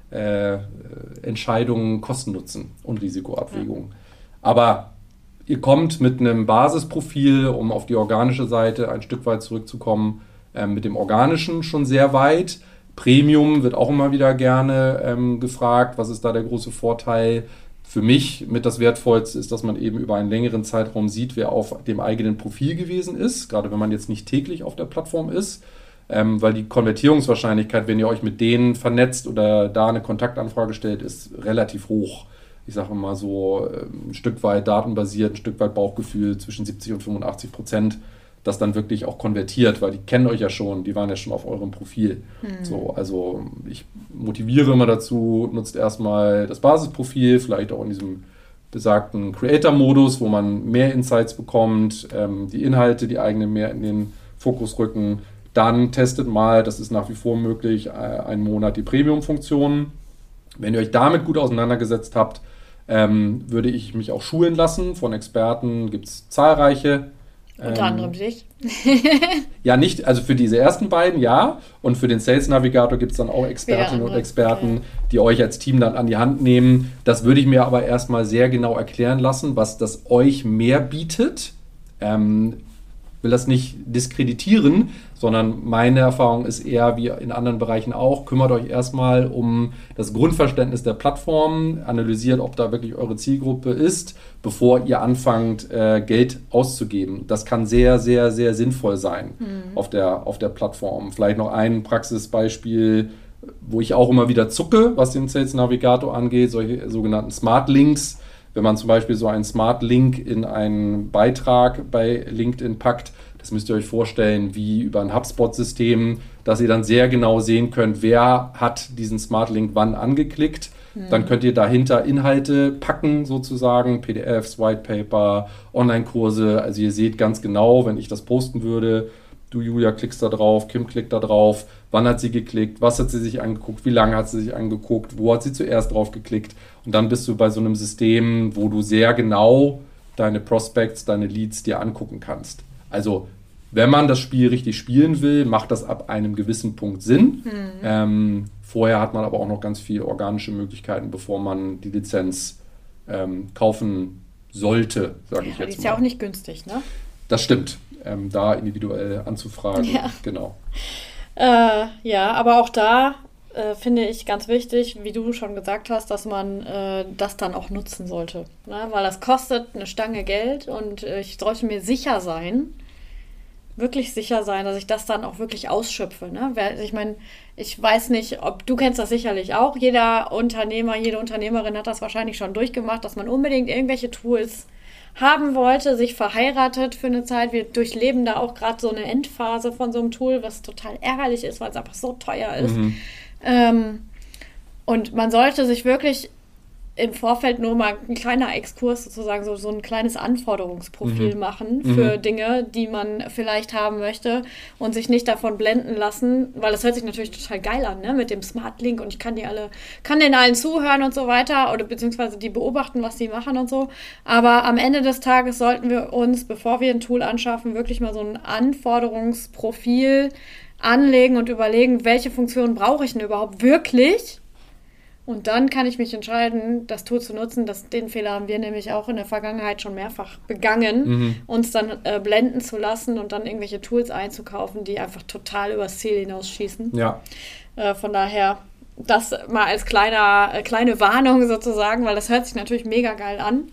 äh, Entscheidung, Kosten-Nutzen und Risikoabwägung. Ja. Aber ihr kommt mit einem Basisprofil, um auf die organische Seite ein Stück weit zurückzukommen, äh, mit dem organischen schon sehr weit. Premium wird auch immer wieder gerne ähm, gefragt. Was ist da der große Vorteil? Für mich mit das Wertvollste ist, dass man eben über einen längeren Zeitraum sieht, wer auf dem eigenen Profil gewesen ist, gerade wenn man jetzt nicht täglich auf der Plattform ist, ähm, weil die Konvertierungswahrscheinlichkeit, wenn ihr euch mit denen vernetzt oder da eine Kontaktanfrage stellt, ist relativ hoch. Ich sage mal so ähm, ein Stück weit datenbasiert, ein Stück weit Bauchgefühl zwischen 70 und 85 Prozent das dann wirklich auch konvertiert, weil die kennen euch ja schon, die waren ja schon auf eurem Profil. Hm. So, also ich motiviere immer dazu, nutzt erstmal das Basisprofil, vielleicht auch in diesem besagten Creator-Modus, wo man mehr Insights bekommt, ähm, die Inhalte, die eigenen mehr in den Fokus rücken. Dann testet mal, das ist nach wie vor möglich, äh, einen Monat die Premium-Funktionen. Wenn ihr euch damit gut auseinandergesetzt habt, ähm, würde ich mich auch schulen lassen. Von Experten gibt es zahlreiche. Unter ähm, anderem dich. ja, nicht, also für diese ersten beiden, ja. Und für den Sales Navigator gibt es dann auch Expertinnen und Experten, die euch als Team dann an die Hand nehmen. Das würde ich mir aber erstmal sehr genau erklären lassen, was das euch mehr bietet. Ähm, will das nicht diskreditieren, sondern meine Erfahrung ist eher wie in anderen Bereichen auch, kümmert euch erstmal um das Grundverständnis der Plattform, analysiert, ob da wirklich eure Zielgruppe ist, bevor ihr anfangt, äh, Geld auszugeben. Das kann sehr, sehr, sehr sinnvoll sein mhm. auf, der, auf der Plattform. Vielleicht noch ein Praxisbeispiel, wo ich auch immer wieder zucke, was den Sales Navigator angeht, solche sogenannten Smart Links wenn man zum Beispiel so einen Smart Link in einen Beitrag bei LinkedIn packt, das müsst ihr euch vorstellen wie über ein HubSpot-System, dass ihr dann sehr genau sehen könnt, wer hat diesen Smart Link wann angeklickt. Mhm. Dann könnt ihr dahinter Inhalte packen, sozusagen, PDFs, White Paper, Online-Kurse. Also ihr seht ganz genau, wenn ich das posten würde, du Julia klickst da drauf, Kim klickt da drauf, wann hat sie geklickt, was hat sie sich angeguckt, wie lange hat sie sich angeguckt, wo hat sie zuerst drauf geklickt. Und dann bist du bei so einem System, wo du sehr genau deine Prospects, deine Leads dir angucken kannst. Also wenn man das Spiel richtig spielen will, macht das ab einem gewissen Punkt Sinn. Mhm. Ähm, vorher hat man aber auch noch ganz viele organische Möglichkeiten, bevor man die Lizenz ähm, kaufen sollte, sage ja, ich jetzt die ist mal. ja auch nicht günstig, ne? Das stimmt. Ähm, da individuell anzufragen. Ja. Genau. Äh, ja, aber auch da äh, finde ich ganz wichtig, wie du schon gesagt hast, dass man äh, das dann auch nutzen sollte. Ne? Weil das kostet eine Stange Geld und äh, ich sollte mir sicher sein, wirklich sicher sein, dass ich das dann auch wirklich ausschöpfe. Ne? Ich meine, ich weiß nicht, ob du kennst das sicherlich auch. Jeder Unternehmer, jede Unternehmerin hat das wahrscheinlich schon durchgemacht, dass man unbedingt irgendwelche Tools haben wollte, sich verheiratet für eine Zeit. Wir durchleben da auch gerade so eine Endphase von so einem Tool, was total ärgerlich ist, weil es einfach so teuer ist. Mhm. Ähm, und man sollte sich wirklich im Vorfeld nur mal ein kleiner Exkurs sozusagen, so, so ein kleines Anforderungsprofil mhm. machen für mhm. Dinge, die man vielleicht haben möchte und sich nicht davon blenden lassen, weil das hört sich natürlich total geil an, ne? Mit dem Smart Link und ich kann die alle, kann den allen zuhören und so weiter oder beziehungsweise die beobachten, was die machen und so. Aber am Ende des Tages sollten wir uns, bevor wir ein Tool anschaffen, wirklich mal so ein Anforderungsprofil anlegen und überlegen, welche Funktionen brauche ich denn überhaupt wirklich und dann kann ich mich entscheiden, das Tool zu nutzen. Das, den Fehler haben wir nämlich auch in der Vergangenheit schon mehrfach begangen, mhm. uns dann äh, blenden zu lassen und dann irgendwelche Tools einzukaufen, die einfach total übers Ziel hinausschießen. Ja. Äh, von daher das mal als kleiner, äh, kleine Warnung sozusagen, weil das hört sich natürlich mega geil an.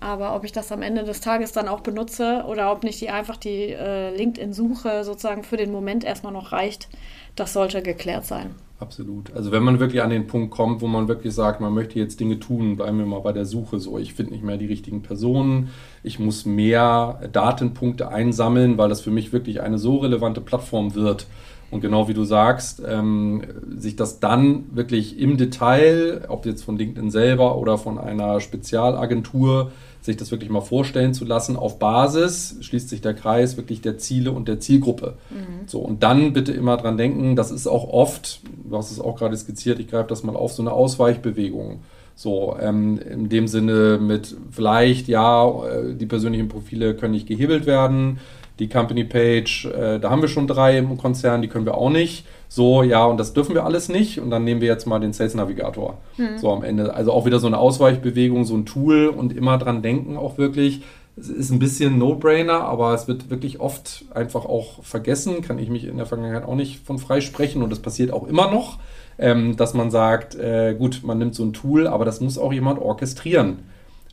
Aber ob ich das am Ende des Tages dann auch benutze oder ob nicht die einfach die äh, LinkedIn-Suche sozusagen für den Moment erstmal noch reicht, das sollte geklärt sein. Absolut. Also wenn man wirklich an den Punkt kommt, wo man wirklich sagt, man möchte jetzt Dinge tun, bleiben wir mal bei der Suche so, ich finde nicht mehr die richtigen Personen, ich muss mehr Datenpunkte einsammeln, weil das für mich wirklich eine so relevante Plattform wird. Und genau wie du sagst, ähm, sich das dann wirklich im Detail, ob jetzt von LinkedIn selber oder von einer Spezialagentur, sich das wirklich mal vorstellen zu lassen, auf Basis, schließt sich der Kreis, wirklich der Ziele und der Zielgruppe. Mhm. So, und dann bitte immer dran denken, das ist auch oft, du hast es auch gerade skizziert, ich greife das mal auf, so eine Ausweichbewegung. So, ähm, in dem Sinne mit vielleicht, ja, äh, die persönlichen Profile können nicht gehebelt werden, die Company Page, äh, da haben wir schon drei im Konzern, die können wir auch nicht. So, ja, und das dürfen wir alles nicht. Und dann nehmen wir jetzt mal den Sales Navigator. Mhm. So am Ende. Also auch wieder so eine Ausweichbewegung, so ein Tool und immer dran denken auch wirklich. Es ist ein bisschen No-Brainer, aber es wird wirklich oft einfach auch vergessen. Kann ich mich in der Vergangenheit auch nicht von freisprechen und das passiert auch immer noch, ähm, dass man sagt, äh, gut, man nimmt so ein Tool, aber das muss auch jemand orchestrieren.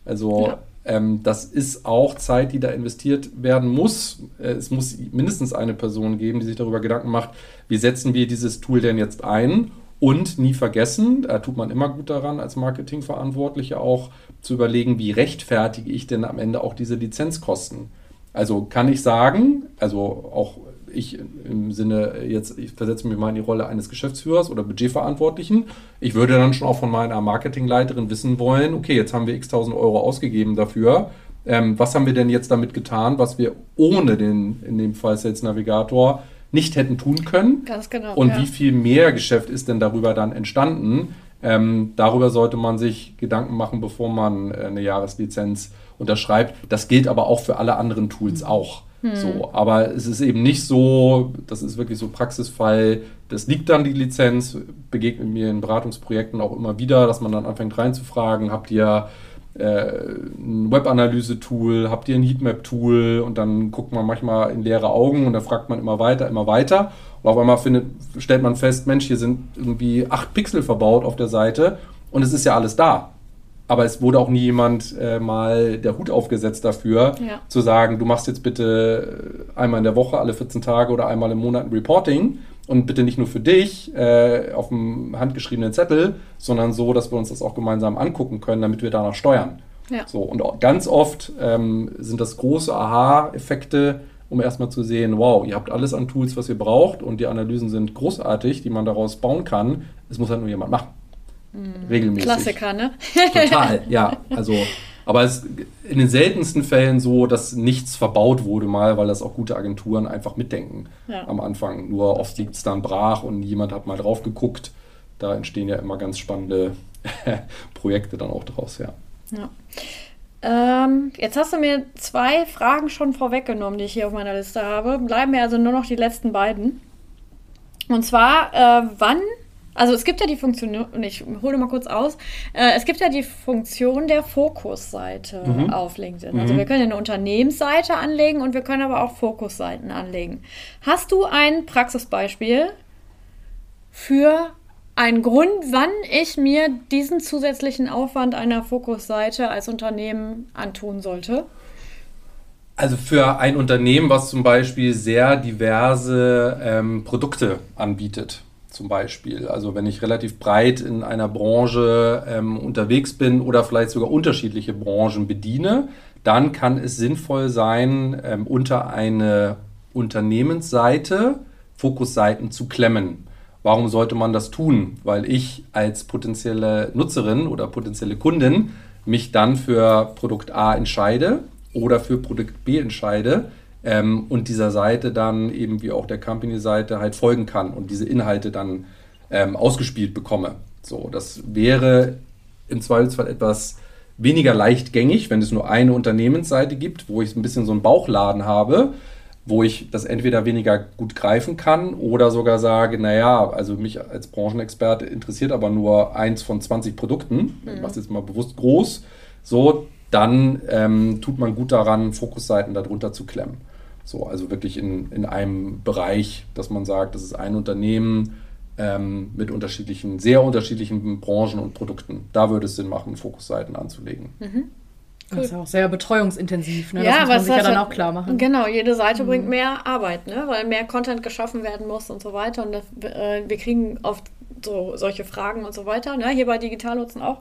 Also ja. Ähm, das ist auch Zeit, die da investiert werden muss. Äh, es muss mindestens eine Person geben, die sich darüber Gedanken macht, wie setzen wir dieses Tool denn jetzt ein? Und nie vergessen, da tut man immer gut daran, als Marketingverantwortlicher auch zu überlegen, wie rechtfertige ich denn am Ende auch diese Lizenzkosten? Also kann ich sagen, also auch ich im Sinne jetzt, ich versetze mich mal in die Rolle eines Geschäftsführers oder Budgetverantwortlichen. Ich würde dann schon auch von meiner Marketingleiterin wissen wollen, okay, jetzt haben wir x tausend Euro ausgegeben dafür. Ähm, was haben wir denn jetzt damit getan, was wir ohne den, in dem Fall Sales Navigator, nicht hätten tun können? Ganz genau. Und ja. wie viel mehr Geschäft ist denn darüber dann entstanden? Ähm, darüber sollte man sich Gedanken machen, bevor man äh, eine Jahreslizenz unterschreibt. Das gilt aber auch für alle anderen Tools mhm. auch. Hm. So, aber es ist eben nicht so, das ist wirklich so Praxisfall, das liegt dann die Lizenz, begegnet mir in Beratungsprojekten auch immer wieder, dass man dann anfängt reinzufragen, habt ihr äh, ein Webanalyse-Tool, habt ihr ein Heatmap-Tool und dann guckt man manchmal in leere Augen und dann fragt man immer weiter, immer weiter. Und auf einmal findet, stellt man fest, Mensch, hier sind irgendwie acht Pixel verbaut auf der Seite und es ist ja alles da. Aber es wurde auch nie jemand äh, mal der Hut aufgesetzt dafür, ja. zu sagen, du machst jetzt bitte einmal in der Woche, alle 14 Tage oder einmal im Monat ein Reporting und bitte nicht nur für dich äh, auf dem handgeschriebenen Zettel, sondern so, dass wir uns das auch gemeinsam angucken können, damit wir danach steuern. Ja. So, und ganz oft ähm, sind das große Aha-Effekte, um erstmal zu sehen, wow, ihr habt alles an Tools, was ihr braucht und die Analysen sind großartig, die man daraus bauen kann. Es muss halt nur jemand machen. Mhm. Regelmäßig. Klassiker, ne? Total, ja. Also, aber es ist in den seltensten Fällen so, dass nichts verbaut wurde mal, weil das auch gute Agenturen einfach mitdenken ja. am Anfang. Nur oft liegt es dann brach und jemand hat mal drauf geguckt. Da entstehen ja immer ganz spannende Projekte dann auch draus, ja. ja. Ähm, jetzt hast du mir zwei Fragen schon vorweggenommen, die ich hier auf meiner Liste habe. Bleiben mir also nur noch die letzten beiden. Und zwar, äh, wann also es gibt ja die Funktion, und ich hole mal kurz aus, äh, es gibt ja die Funktion der Fokusseite mhm. auf LinkedIn. Also mhm. wir können eine Unternehmensseite anlegen und wir können aber auch Fokusseiten anlegen. Hast du ein Praxisbeispiel für einen Grund, wann ich mir diesen zusätzlichen Aufwand einer Fokusseite als Unternehmen antun sollte? Also für ein Unternehmen, was zum Beispiel sehr diverse ähm, Produkte anbietet zum Beispiel. Also wenn ich relativ breit in einer Branche ähm, unterwegs bin oder vielleicht sogar unterschiedliche Branchen bediene, dann kann es sinnvoll sein, ähm, unter eine Unternehmensseite Fokusseiten zu klemmen. Warum sollte man das tun? Weil ich als potenzielle Nutzerin oder potenzielle Kundin mich dann für Produkt A entscheide oder für Produkt B entscheide ähm, und dieser Seite dann eben wie auch der Company-Seite halt folgen kann und diese Inhalte dann ähm, ausgespielt bekomme. So, das wäre im Zweifelsfall etwas weniger leichtgängig, wenn es nur eine Unternehmensseite gibt, wo ich ein bisschen so einen Bauchladen habe, wo ich das entweder weniger gut greifen kann oder sogar sage, naja, also mich als Branchenexperte interessiert aber nur eins von 20 Produkten, mhm. ich mache es jetzt mal bewusst groß, so, dann ähm, tut man gut daran, Fokusseiten darunter zu klemmen. So, also wirklich in, in einem Bereich, dass man sagt, das ist ein Unternehmen ähm, mit unterschiedlichen, sehr unterschiedlichen Branchen und Produkten. Da würde es Sinn machen, Fokusseiten anzulegen. Mhm. Cool. Das ist auch sehr betreuungsintensiv, ne? Ja, das muss man sich ja dann auch klar machen. Genau, jede Seite mhm. bringt mehr Arbeit, ne? weil mehr Content geschaffen werden muss und so weiter. Und das, äh, wir kriegen oft so solche Fragen und so weiter, ne? hier bei Digitallotsen auch.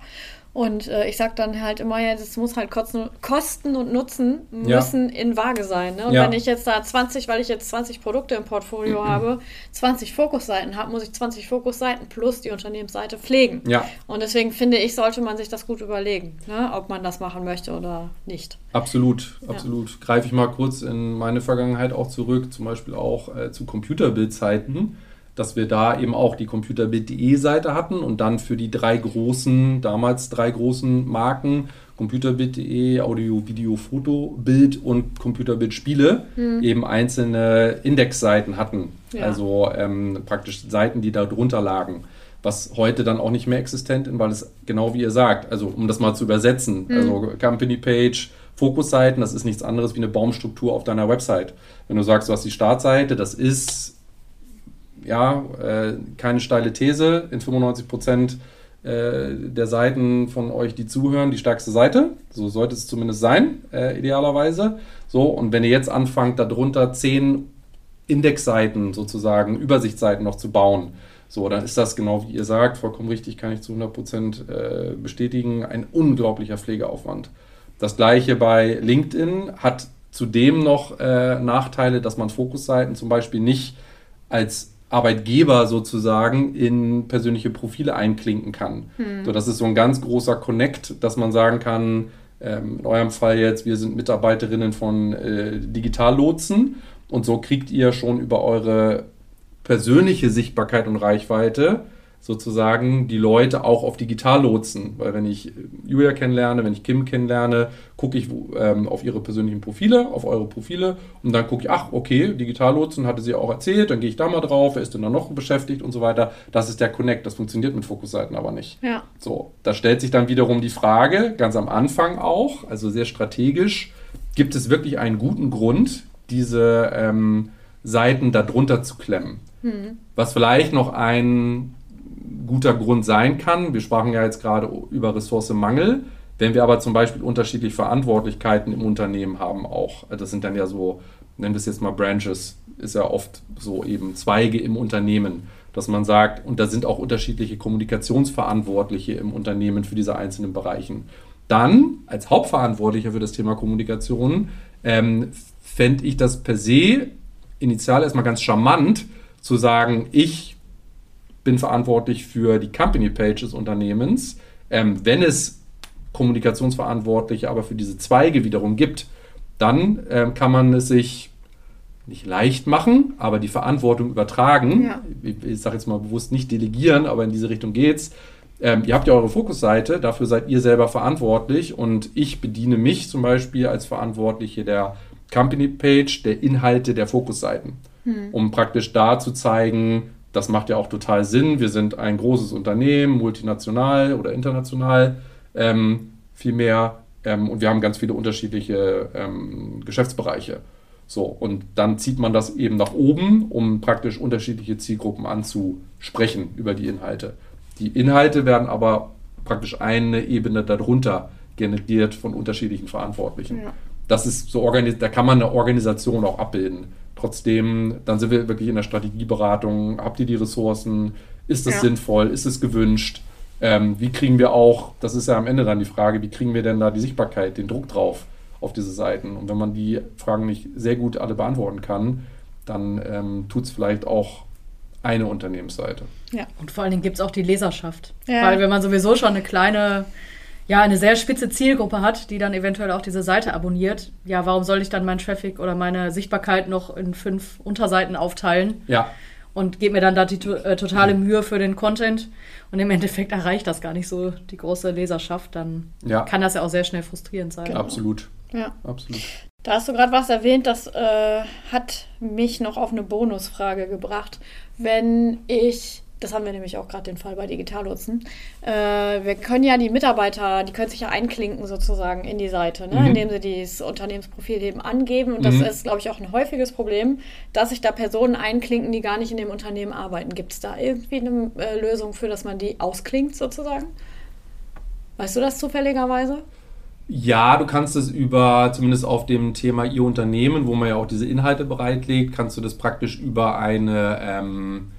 Und äh, ich sage dann halt immer, ja, das muss halt Kosten und Nutzen müssen ja. in Waage sein. Ne? Und ja. wenn ich jetzt da 20, weil ich jetzt 20 Produkte im Portfolio mhm. habe, 20 Fokusseiten habe, muss ich 20 Fokusseiten plus die Unternehmensseite pflegen. Ja. Und deswegen finde ich, sollte man sich das gut überlegen, ne? ob man das machen möchte oder nicht. Absolut, absolut. Greife ich mal kurz in meine Vergangenheit auch zurück, zum Beispiel auch äh, zu Computerbildzeiten dass wir da eben auch die Computerbild.de Seite hatten und dann für die drei großen, damals drei großen Marken, Computerbild.de, Audio, Video, Foto, Bild und Computerbild Spiele, mhm. eben einzelne Indexseiten hatten. Ja. Also ähm, praktisch Seiten, die da drunter lagen. Was heute dann auch nicht mehr existent ist, weil es genau wie ihr sagt, also um das mal zu übersetzen, mhm. also Company Page, Fokusseiten, das ist nichts anderes wie eine Baumstruktur auf deiner Website. Wenn du sagst, du hast die Startseite, das ist ja, äh, keine steile These, in 95 Prozent äh, der Seiten von euch, die zuhören, die stärkste Seite. So sollte es zumindest sein, äh, idealerweise. So, und wenn ihr jetzt anfangt, darunter zehn Indexseiten sozusagen, Übersichtsseiten noch zu bauen, so, dann ist das genau wie ihr sagt, vollkommen richtig, kann ich zu 100 Prozent äh, bestätigen, ein unglaublicher Pflegeaufwand. Das gleiche bei LinkedIn hat zudem noch äh, Nachteile, dass man Fokusseiten zum Beispiel nicht als Arbeitgeber sozusagen in persönliche Profile einklinken kann. Hm. So, das ist so ein ganz großer Connect, dass man sagen kann, ähm, in eurem Fall jetzt, wir sind Mitarbeiterinnen von äh, Digitallotsen und so kriegt ihr schon über eure persönliche Sichtbarkeit und Reichweite sozusagen die Leute auch auf digital lotsen. Weil wenn ich Julia kennenlerne, wenn ich Kim kennenlerne, gucke ich ähm, auf ihre persönlichen Profile, auf eure Profile und dann gucke ich, ach, okay, digital lotsen hatte sie auch erzählt, dann gehe ich da mal drauf, wer ist denn da noch beschäftigt und so weiter. Das ist der Connect, das funktioniert mit Fokusseiten aber nicht. Ja. So, da stellt sich dann wiederum die Frage, ganz am Anfang auch, also sehr strategisch, gibt es wirklich einen guten Grund, diese ähm, Seiten darunter zu klemmen? Hm. Was vielleicht noch ein guter Grund sein kann. Wir sprachen ja jetzt gerade über Ressourcemangel. Wenn wir aber zum Beispiel unterschiedliche Verantwortlichkeiten im Unternehmen haben, auch, das sind dann ja so, nennen wir es jetzt mal Branches, ist ja oft so eben Zweige im Unternehmen, dass man sagt, und da sind auch unterschiedliche Kommunikationsverantwortliche im Unternehmen für diese einzelnen Bereichen. Dann, als Hauptverantwortlicher für das Thema Kommunikation, ähm, fände ich das per se initial erstmal ganz charmant, zu sagen, ich bin verantwortlich für die Company Page des Unternehmens. Ähm, wenn es Kommunikationsverantwortliche aber für diese Zweige wiederum gibt, dann ähm, kann man es sich nicht leicht machen, aber die Verantwortung übertragen. Ja. Ich, ich sage jetzt mal bewusst nicht delegieren, aber in diese Richtung geht's. Ähm, ihr habt ja eure Fokusseite, dafür seid ihr selber verantwortlich und ich bediene mich zum Beispiel als Verantwortliche der Company Page, der Inhalte der Fokusseiten, hm. um praktisch da zu zeigen, das macht ja auch total Sinn. Wir sind ein großes Unternehmen, multinational oder international ähm, vielmehr. Ähm, und wir haben ganz viele unterschiedliche ähm, Geschäftsbereiche. So, und dann zieht man das eben nach oben, um praktisch unterschiedliche Zielgruppen anzusprechen über die Inhalte. Die Inhalte werden aber praktisch eine Ebene darunter generiert von unterschiedlichen Verantwortlichen. Ja. Das ist so da kann man eine Organisation auch abbilden. Trotzdem, dann sind wir wirklich in der Strategieberatung. Habt ihr die Ressourcen? Ist es ja. sinnvoll? Ist es gewünscht? Ähm, wie kriegen wir auch, das ist ja am Ende dann die Frage, wie kriegen wir denn da die Sichtbarkeit, den Druck drauf auf diese Seiten? Und wenn man die Fragen nicht sehr gut alle beantworten kann, dann ähm, tut es vielleicht auch eine Unternehmensseite. Ja, und vor allen Dingen gibt es auch die Leserschaft. Ja. Weil wenn man sowieso schon eine kleine ja, eine sehr spitze Zielgruppe hat, die dann eventuell auch diese Seite abonniert, ja, warum soll ich dann meinen Traffic oder meine Sichtbarkeit noch in fünf Unterseiten aufteilen? Ja. Und gebe mir dann da die äh, totale Mühe für den Content und im Endeffekt erreicht das gar nicht so die große Leserschaft, dann ja. kann das ja auch sehr schnell frustrierend sein. Genau. Absolut. Ja. Absolut. Da hast du gerade was erwähnt, das äh, hat mich noch auf eine Bonusfrage gebracht. Wenn ich das haben wir nämlich auch gerade den Fall bei Digitallotsen. Äh, wir können ja die Mitarbeiter, die können sich ja einklinken sozusagen in die Seite, ne? mhm. indem sie das Unternehmensprofil eben angeben. Und das mhm. ist, glaube ich, auch ein häufiges Problem, dass sich da Personen einklinken, die gar nicht in dem Unternehmen arbeiten. Gibt es da irgendwie eine äh, Lösung für, dass man die ausklinkt sozusagen? Weißt du das zufälligerweise? Ja, du kannst es über, zumindest auf dem Thema Ihr Unternehmen, wo man ja auch diese Inhalte bereitlegt, kannst du das praktisch über eine ähm,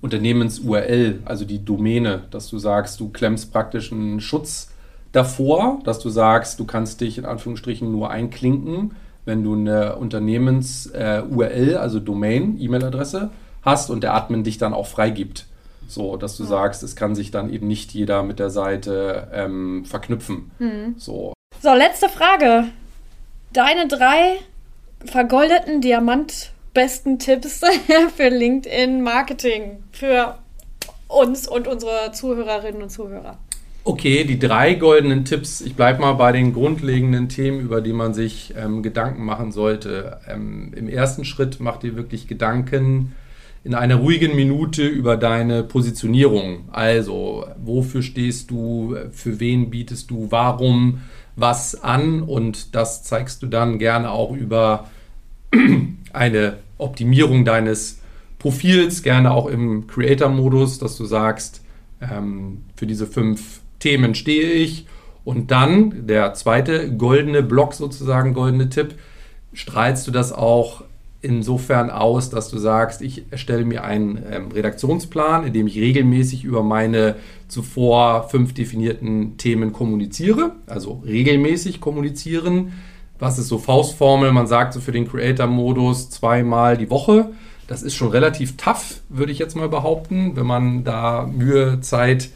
Unternehmens-URL, also die Domäne, dass du sagst, du klemmst praktisch einen Schutz davor, dass du sagst, du kannst dich in Anführungsstrichen nur einklinken, wenn du eine Unternehmens-URL, also Domain, E-Mail-Adresse hast und der Admin dich dann auch freigibt. So, dass du ja. sagst, es kann sich dann eben nicht jeder mit der Seite ähm, verknüpfen. Mhm. So. so, letzte Frage. Deine drei vergoldeten Diamant- besten Tipps für LinkedIn Marketing für uns und unsere Zuhörerinnen und Zuhörer? Okay, die drei goldenen Tipps. Ich bleibe mal bei den grundlegenden Themen, über die man sich ähm, Gedanken machen sollte. Ähm, Im ersten Schritt mach dir wirklich Gedanken in einer ruhigen Minute über deine Positionierung. Also, wofür stehst du, für wen bietest du, warum was an und das zeigst du dann gerne auch über eine Optimierung deines Profils, gerne auch im Creator-Modus, dass du sagst, ähm, für diese fünf Themen stehe ich. Und dann der zweite goldene Block sozusagen, goldene Tipp, strahlst du das auch insofern aus, dass du sagst, ich erstelle mir einen ähm, Redaktionsplan, in dem ich regelmäßig über meine zuvor fünf definierten Themen kommuniziere, also regelmäßig kommunizieren was ist so Faustformel? Man sagt so für den Creator-Modus zweimal die Woche. Das ist schon relativ tough, würde ich jetzt mal behaupten, wenn man da Mühe, Zeit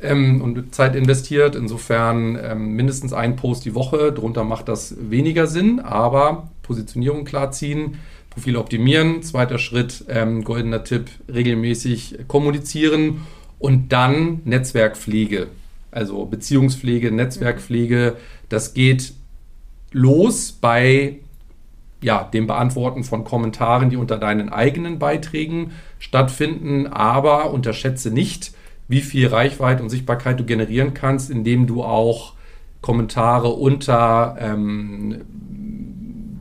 ähm, und Zeit investiert. Insofern ähm, mindestens ein Post die Woche. Drunter macht das weniger Sinn, aber Positionierung klarziehen, Profil optimieren. Zweiter Schritt, ähm, goldener Tipp, regelmäßig kommunizieren. Und dann Netzwerkpflege, also Beziehungspflege, Netzwerkpflege. Das geht los bei ja, dem Beantworten von Kommentaren, die unter deinen eigenen Beiträgen stattfinden. Aber unterschätze nicht, wie viel Reichweite und Sichtbarkeit du generieren kannst, indem du auch Kommentare unter ähm,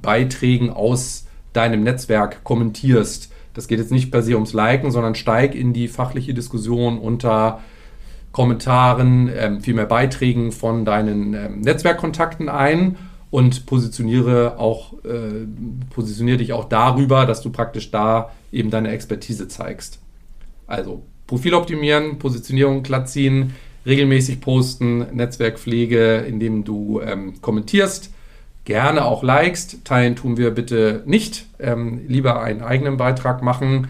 Beiträgen aus deinem Netzwerk kommentierst. Das geht jetzt nicht per se ums Liken, sondern steig in die fachliche Diskussion unter Kommentaren, ähm, vielmehr Beiträgen von deinen ähm, Netzwerkkontakten ein und positioniere auch, äh, positioniere dich auch darüber, dass du praktisch da eben deine Expertise zeigst. Also Profil optimieren, Positionierung glatt ziehen, regelmäßig posten, Netzwerkpflege, indem du ähm, kommentierst, gerne auch likest. Teilen tun wir bitte nicht. Ähm, lieber einen eigenen Beitrag machen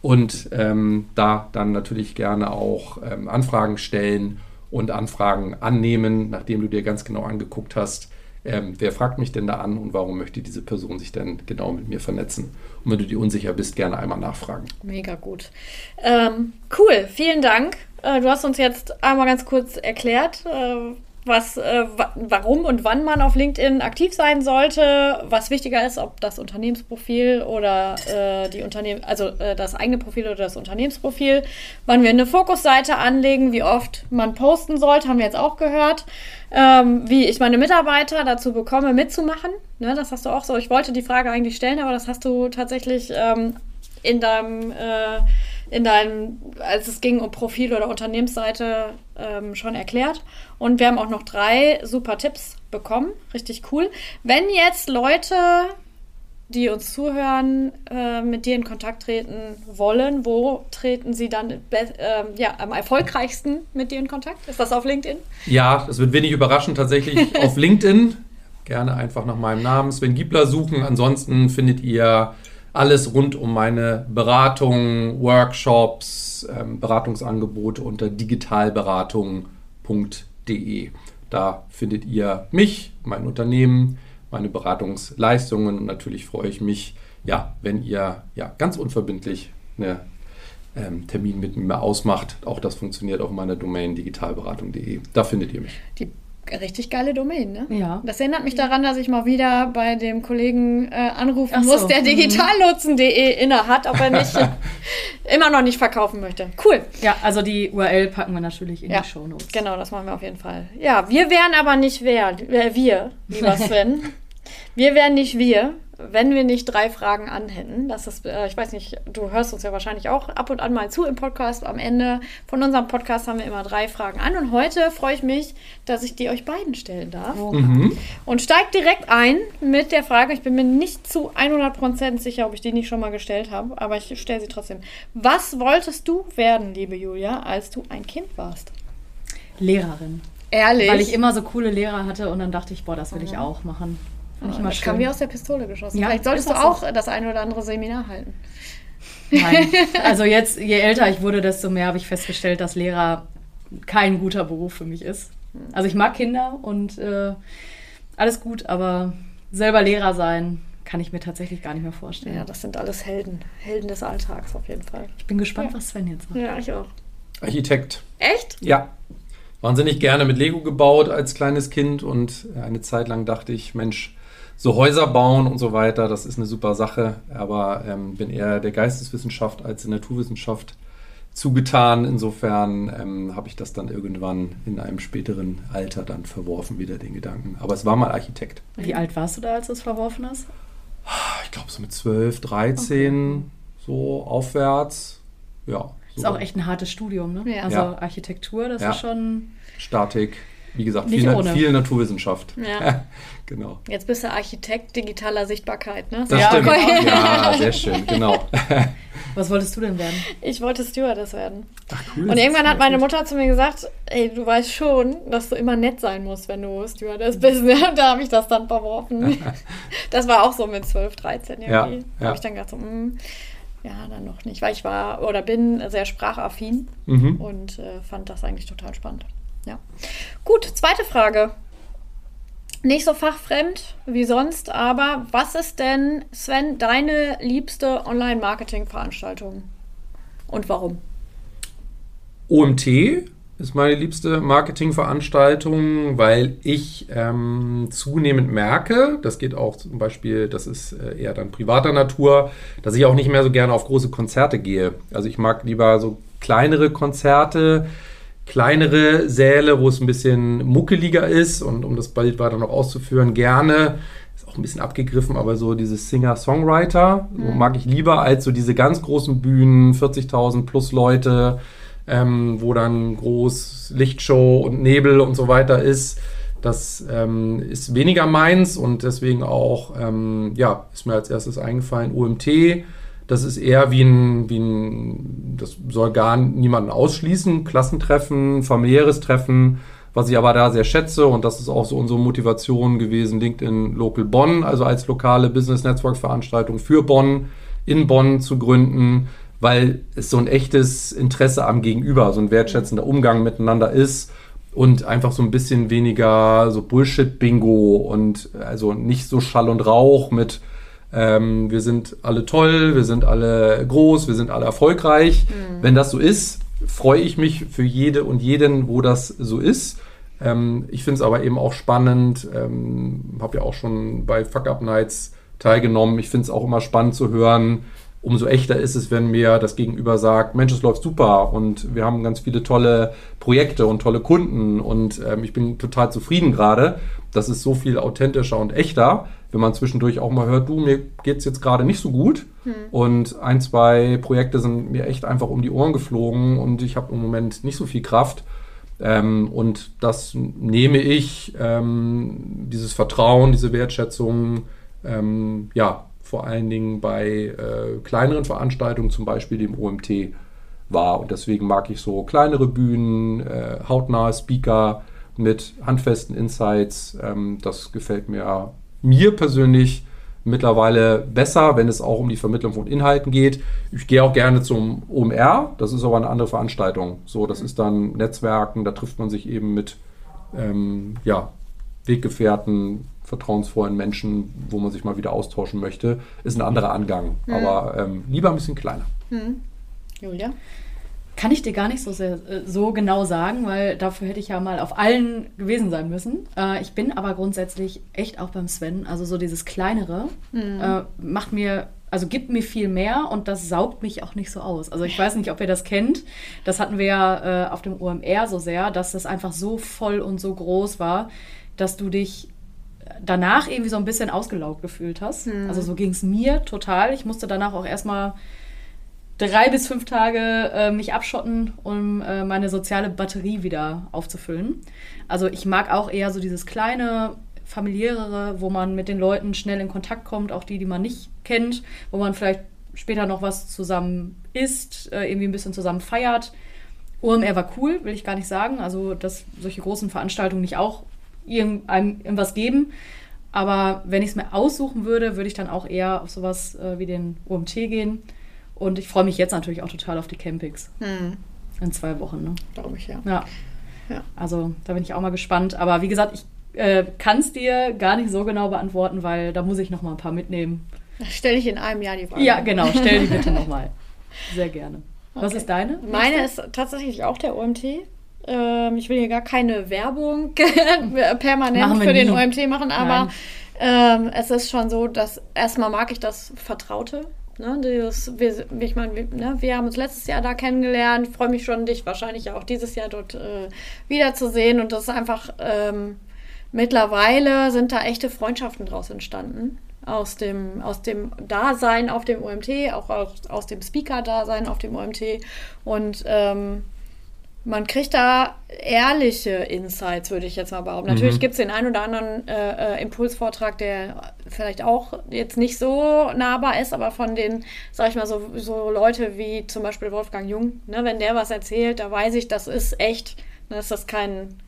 und ähm, da dann natürlich gerne auch ähm, Anfragen stellen und Anfragen annehmen, nachdem du dir ganz genau angeguckt hast, ähm, wer fragt mich denn da an und warum möchte diese Person sich denn genau mit mir vernetzen. Und wenn du dir unsicher bist, gerne einmal nachfragen. Mega gut. Ähm, cool, vielen Dank. Äh, du hast uns jetzt einmal ganz kurz erklärt, äh, was, äh, warum und wann man auf LinkedIn aktiv sein sollte, was wichtiger ist, ob das Unternehmensprofil oder äh, die Unternehmen, also äh, das eigene Profil oder das Unternehmensprofil, wann wir eine Fokusseite anlegen, wie oft man posten sollte, haben wir jetzt auch gehört, ähm, wie ich meine Mitarbeiter dazu bekomme, mitzumachen. Ne, das hast du auch so. Ich wollte die Frage eigentlich stellen, aber das hast du tatsächlich ähm, in deinem äh, in deinem, als es ging um Profil oder Unternehmensseite, ähm, schon erklärt. Und wir haben auch noch drei super Tipps bekommen. Richtig cool. Wenn jetzt Leute, die uns zuhören, äh, mit dir in Kontakt treten wollen, wo treten sie dann äh, ja, am erfolgreichsten mit dir in Kontakt? Ist das auf LinkedIn? Ja, das wird wenig überraschend tatsächlich auf LinkedIn. Gerne einfach nach meinem Namen Sven Giebler suchen. Ansonsten findet ihr alles rund um meine Beratung, Workshops, ähm, Beratungsangebote unter digitalberatung.de. Da findet ihr mich, mein Unternehmen, meine Beratungsleistungen und natürlich freue ich mich, ja, wenn ihr ja ganz unverbindlich einen ähm, Termin mit mir ausmacht. Auch das funktioniert auf meiner Domain digitalberatung.de. Da findet ihr mich. Die richtig geile Domain, ne? Ja. Das erinnert mich daran, dass ich mal wieder bei dem Kollegen äh, anrufen so. muss, der mhm. digitalnutzen.de inne hat, ob er nicht immer noch nicht verkaufen möchte. Cool. Ja, also die URL packen wir natürlich in ja, die Show Notes. Genau, das machen wir auf jeden Fall. Ja, wir wären aber nicht wer, äh, wir, lieber Sven. wir wären nicht wir, wenn wir nicht drei Fragen anhätten, das ist, äh, ich weiß nicht, du hörst uns ja wahrscheinlich auch ab und an mal zu im Podcast. Am Ende von unserem Podcast haben wir immer drei Fragen an. Und heute freue ich mich, dass ich die euch beiden stellen darf. Mhm. Und steigt direkt ein mit der Frage, ich bin mir nicht zu 100% sicher, ob ich die nicht schon mal gestellt habe, aber ich stelle sie trotzdem. Was wolltest du werden, liebe Julia, als du ein Kind warst? Lehrerin. Ehrlich? Weil ich immer so coole Lehrer hatte und dann dachte ich, boah, das will mhm. ich auch machen. Fand ich immer das schön. kam wie aus der Pistole geschossen. Ja, Vielleicht solltest du auch so. das eine oder andere Seminar halten. Nein. Also jetzt, je älter ich wurde, desto mehr habe ich festgestellt, dass Lehrer kein guter Beruf für mich ist. Also ich mag Kinder und äh, alles gut, aber selber Lehrer sein kann ich mir tatsächlich gar nicht mehr vorstellen. Ja, das sind alles Helden. Helden des Alltags auf jeden Fall. Ich bin gespannt, ja. was Sven jetzt macht. Ja, ich auch. Architekt. Echt? Ja. Wahnsinnig gerne mit Lego gebaut als kleines Kind und eine Zeit lang dachte ich, Mensch, so Häuser bauen und so weiter, das ist eine super Sache, aber ähm, bin eher der Geisteswissenschaft als der Naturwissenschaft zugetan. Insofern ähm, habe ich das dann irgendwann in einem späteren Alter dann verworfen, wieder den Gedanken. Aber es war mal Architekt. Wie alt warst du da, als du es verworfen hast? Ich glaube so mit 12, 13, okay. so aufwärts. Ja. So. Ist auch echt ein hartes Studium, ne? Ja. Also ja. Architektur, das ja. ist schon. Statik, wie gesagt, viel, viel, Naturwissenschaft. Ja. genau. Jetzt bist du Architekt digitaler Sichtbarkeit, ne? Das ja, stimmt. Okay. Ja, sehr schön, genau. Was wolltest du denn werden? Ich wollte Stewardess werden. Ach, cool. Und irgendwann hat meine Mutter zu mir gesagt, ey, du weißt schon, dass du immer nett sein musst, wenn du Stewardess bist. Ne? Da habe ich das dann verworfen. das war auch so mit 12, 13 irgendwie. Ja, ja. Da habe ich dann gedacht, so, mh, hm, ja, dann noch nicht, weil ich war oder bin sehr sprachaffin mhm. und äh, fand das eigentlich total spannend. Ja. Gut, zweite Frage. Nicht so fachfremd wie sonst, aber was ist denn, Sven, deine liebste Online-Marketing-Veranstaltung? Und warum? OMT ist meine liebste Marketingveranstaltung, weil ich ähm, zunehmend merke, das geht auch zum Beispiel, das ist äh, eher dann privater Natur, dass ich auch nicht mehr so gerne auf große Konzerte gehe. Also ich mag lieber so kleinere Konzerte, kleinere Säle, wo es ein bisschen muckeliger ist und um das bald weiter noch auszuführen, gerne ist auch ein bisschen abgegriffen, aber so dieses Singer-Songwriter mhm. so mag ich lieber als so diese ganz großen Bühnen, 40.000 plus Leute, ähm, wo dann groß Lichtshow und Nebel und so weiter ist. Das ähm, ist weniger meins und deswegen auch, ähm, ja, ist mir als erstes eingefallen, OMT. Das ist eher wie ein, wie ein, das soll gar niemanden ausschließen, Klassentreffen, familiäres Treffen, was ich aber da sehr schätze. Und das ist auch so unsere Motivation gewesen, LinkedIn Local Bonn, also als lokale Business Network Veranstaltung für Bonn, in Bonn zu gründen weil es so ein echtes Interesse am Gegenüber, so ein wertschätzender Umgang miteinander ist und einfach so ein bisschen weniger so Bullshit-Bingo und also nicht so Schall und Rauch mit ähm, wir sind alle toll, wir sind alle groß, wir sind alle erfolgreich. Mhm. Wenn das so ist, freue ich mich für jede und jeden, wo das so ist. Ähm, ich finde es aber eben auch spannend, ähm, habe ja auch schon bei Fuck Up Nights teilgenommen. Ich finde es auch immer spannend zu hören, umso echter ist es, wenn mir das Gegenüber sagt, Mensch, es läuft super und wir haben ganz viele tolle Projekte und tolle Kunden und ähm, ich bin total zufrieden gerade. Das ist so viel authentischer und echter, wenn man zwischendurch auch mal hört, du, mir geht es jetzt gerade nicht so gut hm. und ein, zwei Projekte sind mir echt einfach um die Ohren geflogen und ich habe im Moment nicht so viel Kraft. Ähm, und das nehme ich, ähm, dieses Vertrauen, diese Wertschätzung, ähm, ja, vor allen Dingen bei äh, kleineren Veranstaltungen, zum Beispiel dem OMT, war. Und deswegen mag ich so kleinere Bühnen, äh, hautnahe Speaker mit handfesten Insights. Ähm, das gefällt mir, mir persönlich mittlerweile besser, wenn es auch um die Vermittlung von Inhalten geht. Ich gehe auch gerne zum OMR, das ist aber eine andere Veranstaltung. So, das ist dann Netzwerken, da trifft man sich eben mit ähm, ja, Weggefährten, vertrauensvollen Menschen, wo man sich mal wieder austauschen möchte, ist ein anderer Angang. Mhm. Aber ähm, lieber ein bisschen kleiner. Mhm. Julia? Kann ich dir gar nicht so, sehr, äh, so genau sagen, weil dafür hätte ich ja mal auf allen gewesen sein müssen. Äh, ich bin aber grundsätzlich echt auch beim Sven. Also so dieses Kleinere mhm. äh, macht mir, also gibt mir viel mehr und das saugt mich auch nicht so aus. Also ich weiß nicht, ob ihr das kennt. Das hatten wir ja äh, auf dem OMR so sehr, dass das einfach so voll und so groß war, dass du dich danach irgendwie so ein bisschen ausgelaugt gefühlt hast. Mhm. Also so ging es mir total. Ich musste danach auch erstmal drei bis fünf Tage äh, mich abschotten, um äh, meine soziale Batterie wieder aufzufüllen. Also ich mag auch eher so dieses kleine, familiärere, wo man mit den Leuten schnell in Kontakt kommt, auch die, die man nicht kennt, wo man vielleicht später noch was zusammen isst, äh, irgendwie ein bisschen zusammen feiert. OMR war cool, will ich gar nicht sagen. Also, dass solche großen Veranstaltungen nicht auch irgendeinem irgendwas geben. Aber wenn ich es mir aussuchen würde, würde ich dann auch eher auf sowas äh, wie den OMT gehen. Und ich freue mich jetzt natürlich auch total auf die Campings. Hm. In zwei Wochen. Ne? Glaube ich, ja. ja. ja. Also da bin ich auch mal gespannt. Aber wie gesagt, ich äh, kann es dir gar nicht so genau beantworten, weil da muss ich noch mal ein paar mitnehmen. Stelle ich in einem Jahr die Frage. Ja, genau. Stell die bitte nochmal. Sehr gerne. Was okay. ist deine? Meine ist tatsächlich auch der OMT. Ähm, ich will hier gar keine Werbung permanent für nie. den OMT machen, aber ähm, es ist schon so, dass erstmal mag ich das Vertraute. Ne, dieses, wir, ich meine, wir, ne, wir haben uns letztes Jahr da kennengelernt. Freue mich schon, dich wahrscheinlich auch dieses Jahr dort äh, wiederzusehen. Und das ist einfach, ähm, mittlerweile sind da echte Freundschaften draus entstanden. Aus dem, aus dem Dasein auf dem OMT, auch aus, aus dem Speaker-Dasein auf dem OMT. Und ähm, man kriegt da ehrliche Insights, würde ich jetzt mal behaupten. Mhm. Natürlich gibt es den einen oder anderen äh, äh, Impulsvortrag, der vielleicht auch jetzt nicht so nahbar ist, aber von den, sag ich mal, so, so Leute wie zum Beispiel Wolfgang Jung, ne, wenn der was erzählt, da weiß ich, das ist echt, ne, ist das kein,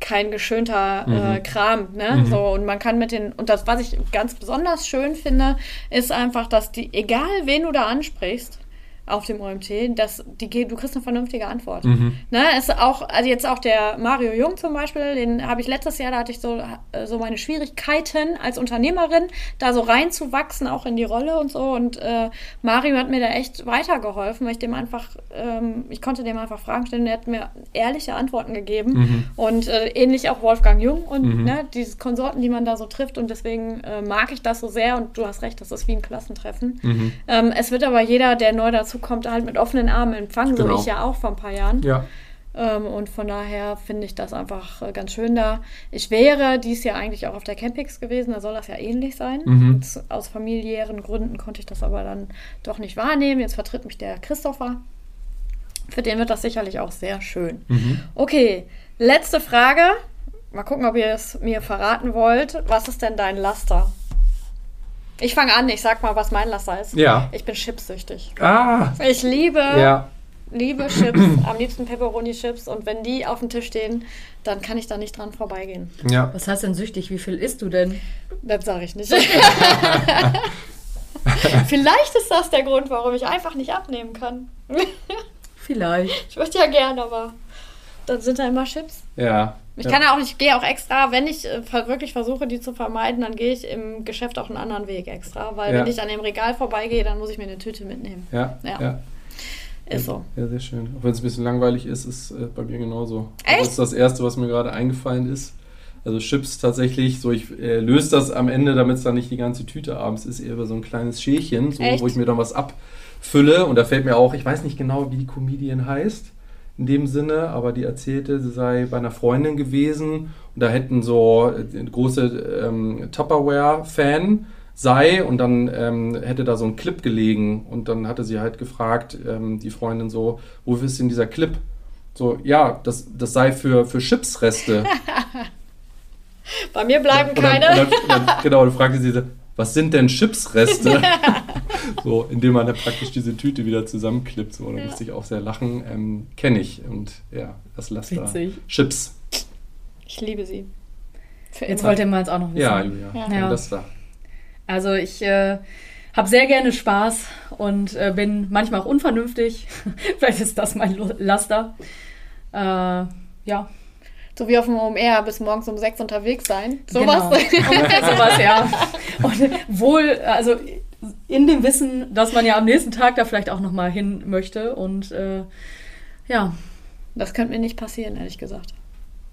kein geschönter äh, mhm. äh, Kram, ne? Mhm. So, und man kann mit den, und das, was ich ganz besonders schön finde, ist einfach, dass die, egal wen du da ansprichst, auf dem OMT, dass die, du kriegst eine vernünftige Antwort. Mhm. Ne, ist auch, also jetzt auch der Mario Jung zum Beispiel, den habe ich letztes Jahr, da hatte ich so, äh, so meine Schwierigkeiten als Unternehmerin, da so reinzuwachsen, auch in die Rolle und so. Und äh, Mario hat mir da echt weitergeholfen, weil ich dem einfach, ähm, ich konnte dem einfach Fragen stellen, der hat mir ehrliche Antworten gegeben. Mhm. Und äh, ähnlich auch Wolfgang Jung und mhm. ne, diese Konsorten, die man da so trifft. Und deswegen äh, mag ich das so sehr und du hast recht, das ist wie ein Klassentreffen. Mhm. Ähm, es wird aber jeder, der neu dazu kommt, halt mit offenen Armen empfangen, genau. so ich ja auch vor ein paar Jahren. Ja. Ähm, und von daher finde ich das einfach äh, ganz schön da. Ich wäre dies Jahr eigentlich auch auf der Campix gewesen, da soll das ja ähnlich sein. Mhm. aus familiären Gründen konnte ich das aber dann doch nicht wahrnehmen. Jetzt vertritt mich der Christopher. Für den wird das sicherlich auch sehr schön. Mhm. Okay, letzte Frage. Mal gucken, ob ihr es mir verraten wollt. Was ist denn dein Laster? Ich fange an, ich sag mal, was mein Laster ist. Ja. Ich bin chipsüchtig. Ah. Ich liebe, ja. liebe Chips, am liebsten Pepperoni-Chips. Und wenn die auf dem Tisch stehen, dann kann ich da nicht dran vorbeigehen. Ja. Was heißt denn süchtig? Wie viel isst du denn? Das sage ich nicht. Vielleicht ist das der Grund, warum ich einfach nicht abnehmen kann. Vielleicht. Ich würde ja gern, aber dann sind da immer Chips. Ja. Ich kann ja auch, ich gehe auch extra, wenn ich äh, wirklich versuche, die zu vermeiden, dann gehe ich im Geschäft auch einen anderen Weg extra. Weil Ja. wenn ich an dem Regal vorbeigehe, dann muss ich mir eine Tüte mitnehmen. Ja. Ja. ja. Ist so. Ja, sehr schön. Auch wenn es ein bisschen langweilig ist, ist äh, bei mir genauso. Echt? Das ist das Erste, was mir gerade eingefallen ist. Also Chips tatsächlich, so ich äh, löse das am Ende, damit es dann nicht die ganze Tüte abends ist, eher über so ein kleines Schälchen, so, wo ich mir dann was abfülle. Und da fällt mir auch, ich weiß nicht genau, wie die Comedian heißt in dem Sinne, aber die erzählte, sie sei bei einer Freundin gewesen und da hätten so äh, große ähm, Tupperware-Fan sei und dann ähm, hätte da so ein Clip gelegen und dann hatte sie halt gefragt, ähm, die Freundin so, wofür ist denn dieser Clip? So, ja, das, das sei für, für Chipsreste. Bei mir bleiben dann, keine. dann, und dann, genau, dann fragte sie, was sind denn Chipsreste? so, indem man dann praktisch diese Tüte wieder zusammenklippt. So, da Ja. musste ich auch sehr lachen. Ähm, Kenne ich. Und ja, das Laster. Witzig. Chips. Ich liebe sie. Für Jetzt immer. wollt ihr mal jetzt auch noch wissen. Ja, Julia. Ja. Ja. Laster. Also ich äh, habe sehr gerne Spaß und äh, bin manchmal auch unvernünftig. Vielleicht ist das mein Laster. Äh, ja, So wie auf dem OMR bis morgens um sechs unterwegs sein. Sowas. Genau. Sowas, ja. Und wohl, also in dem Wissen, dass man ja am nächsten Tag da vielleicht auch noch mal hin möchte und äh, ja, Das könnte mir nicht passieren, ehrlich gesagt.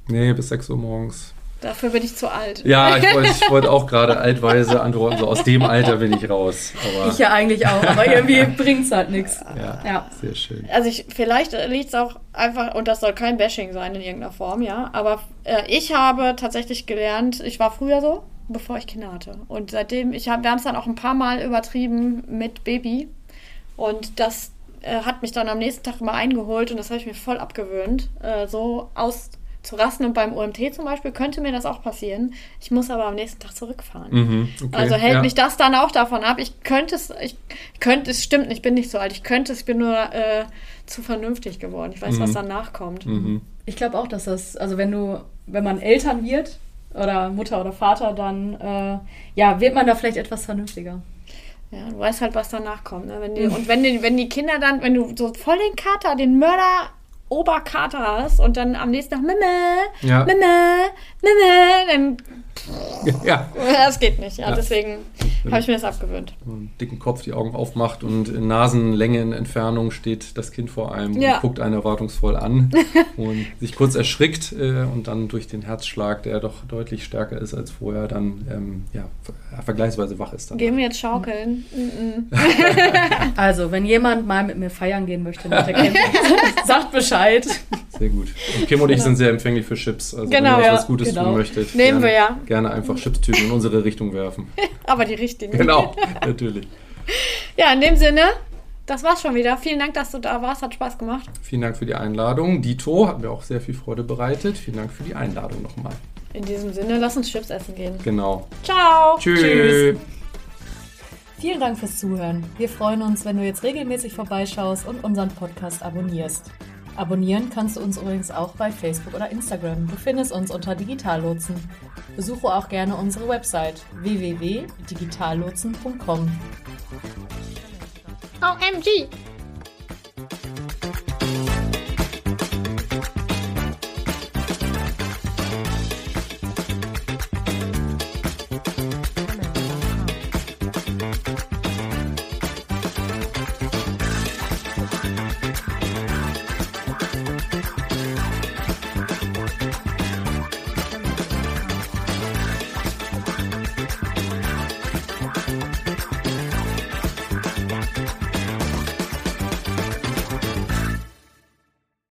Nee, bis 6 Uhr morgens. Dafür bin ich zu alt. Ja, ich wollte ich wollte auch gerade altweise antworten. So aus dem Alter bin ich raus. Aber ich ja eigentlich auch, aber irgendwie bringt es halt nichts. ja, Ja. sehr schön. Also ich, vielleicht liegt es auch einfach, und das soll kein Bashing sein in irgendeiner Form, ja, aber äh, ich habe tatsächlich gelernt, ich war früher so, bevor ich Kinder hatte. Und seitdem, ich hab, wir haben es dann auch ein paar Mal übertrieben mit Baby. Und das äh, hat mich dann am nächsten Tag immer eingeholt und das habe ich mir voll abgewöhnt, äh, so auszurasten. Und beim OMT zum Beispiel könnte mir das auch passieren. Ich muss aber am nächsten Tag zurückfahren. Mhm, okay. Also hält ja. mich das dann auch davon ab. Ich könnte es, ich könnte, es stimmt, ich bin nicht so alt. Ich könnte es, ich bin nur äh, zu vernünftig geworden. Ich weiß, was Mhm. danach kommt. Mhm. Ich glaube auch, dass das, also wenn du, wenn man Eltern wird oder Mutter oder Vater, dann äh, ja, wird man da vielleicht etwas vernünftiger. Ja, du weißt halt, was danach kommt. Ne? Wenn die, und wenn die, wenn die Kinder dann, wenn du so voll den Kater, den Mörder Oberkater hast und dann am nächsten Tag Memme, Ja. Memme, Memme, dann ja. das geht nicht. Ja, Ja. deswegen habe ich mir das abgewöhnt. dicken Kopf die Augen aufmacht und in Nasenlänge in Entfernung steht das Kind vor einem Ja. und guckt einen erwartungsvoll an und sich kurz erschrickt äh, und dann durch den Herzschlag, der doch deutlich stärker ist als vorher, dann ähm, ja, ver- vergleichsweise wach ist. Dann. Gehen wir jetzt schaukeln? Mhm. Also, wenn jemand mal mit mir feiern gehen möchte nach der Camping, sagt Bescheid. Sehr gut. Und Kim und ich sind sehr empfänglich für Chips. Also Genau, wenn ihr ja, was Gutes genau. tun möchtet, Nehmen gerne, wir ja. Gerne einfach Chipstüten in unsere Richtung werfen. Aber die richtigen. Genau, natürlich. Ja, in dem Sinne, das war's schon wieder. Vielen Dank, dass du da warst. Hat Spaß gemacht. Vielen Dank für die Einladung. Dito hat mir auch sehr viel Freude bereitet. Vielen Dank für die Einladung nochmal. In diesem Sinne, lass uns Chips essen gehen. Genau. Ciao. Tschüss. Tschüss. Vielen Dank fürs Zuhören. Wir freuen uns, wenn du jetzt regelmäßig vorbeischaust und unseren Podcast abonnierst. Abonnieren kannst du uns übrigens auch bei Facebook oder Instagram. Du findest uns unter Digitallotsen. Besuche auch gerne unsere Website www.digitallotsen.com. OMG.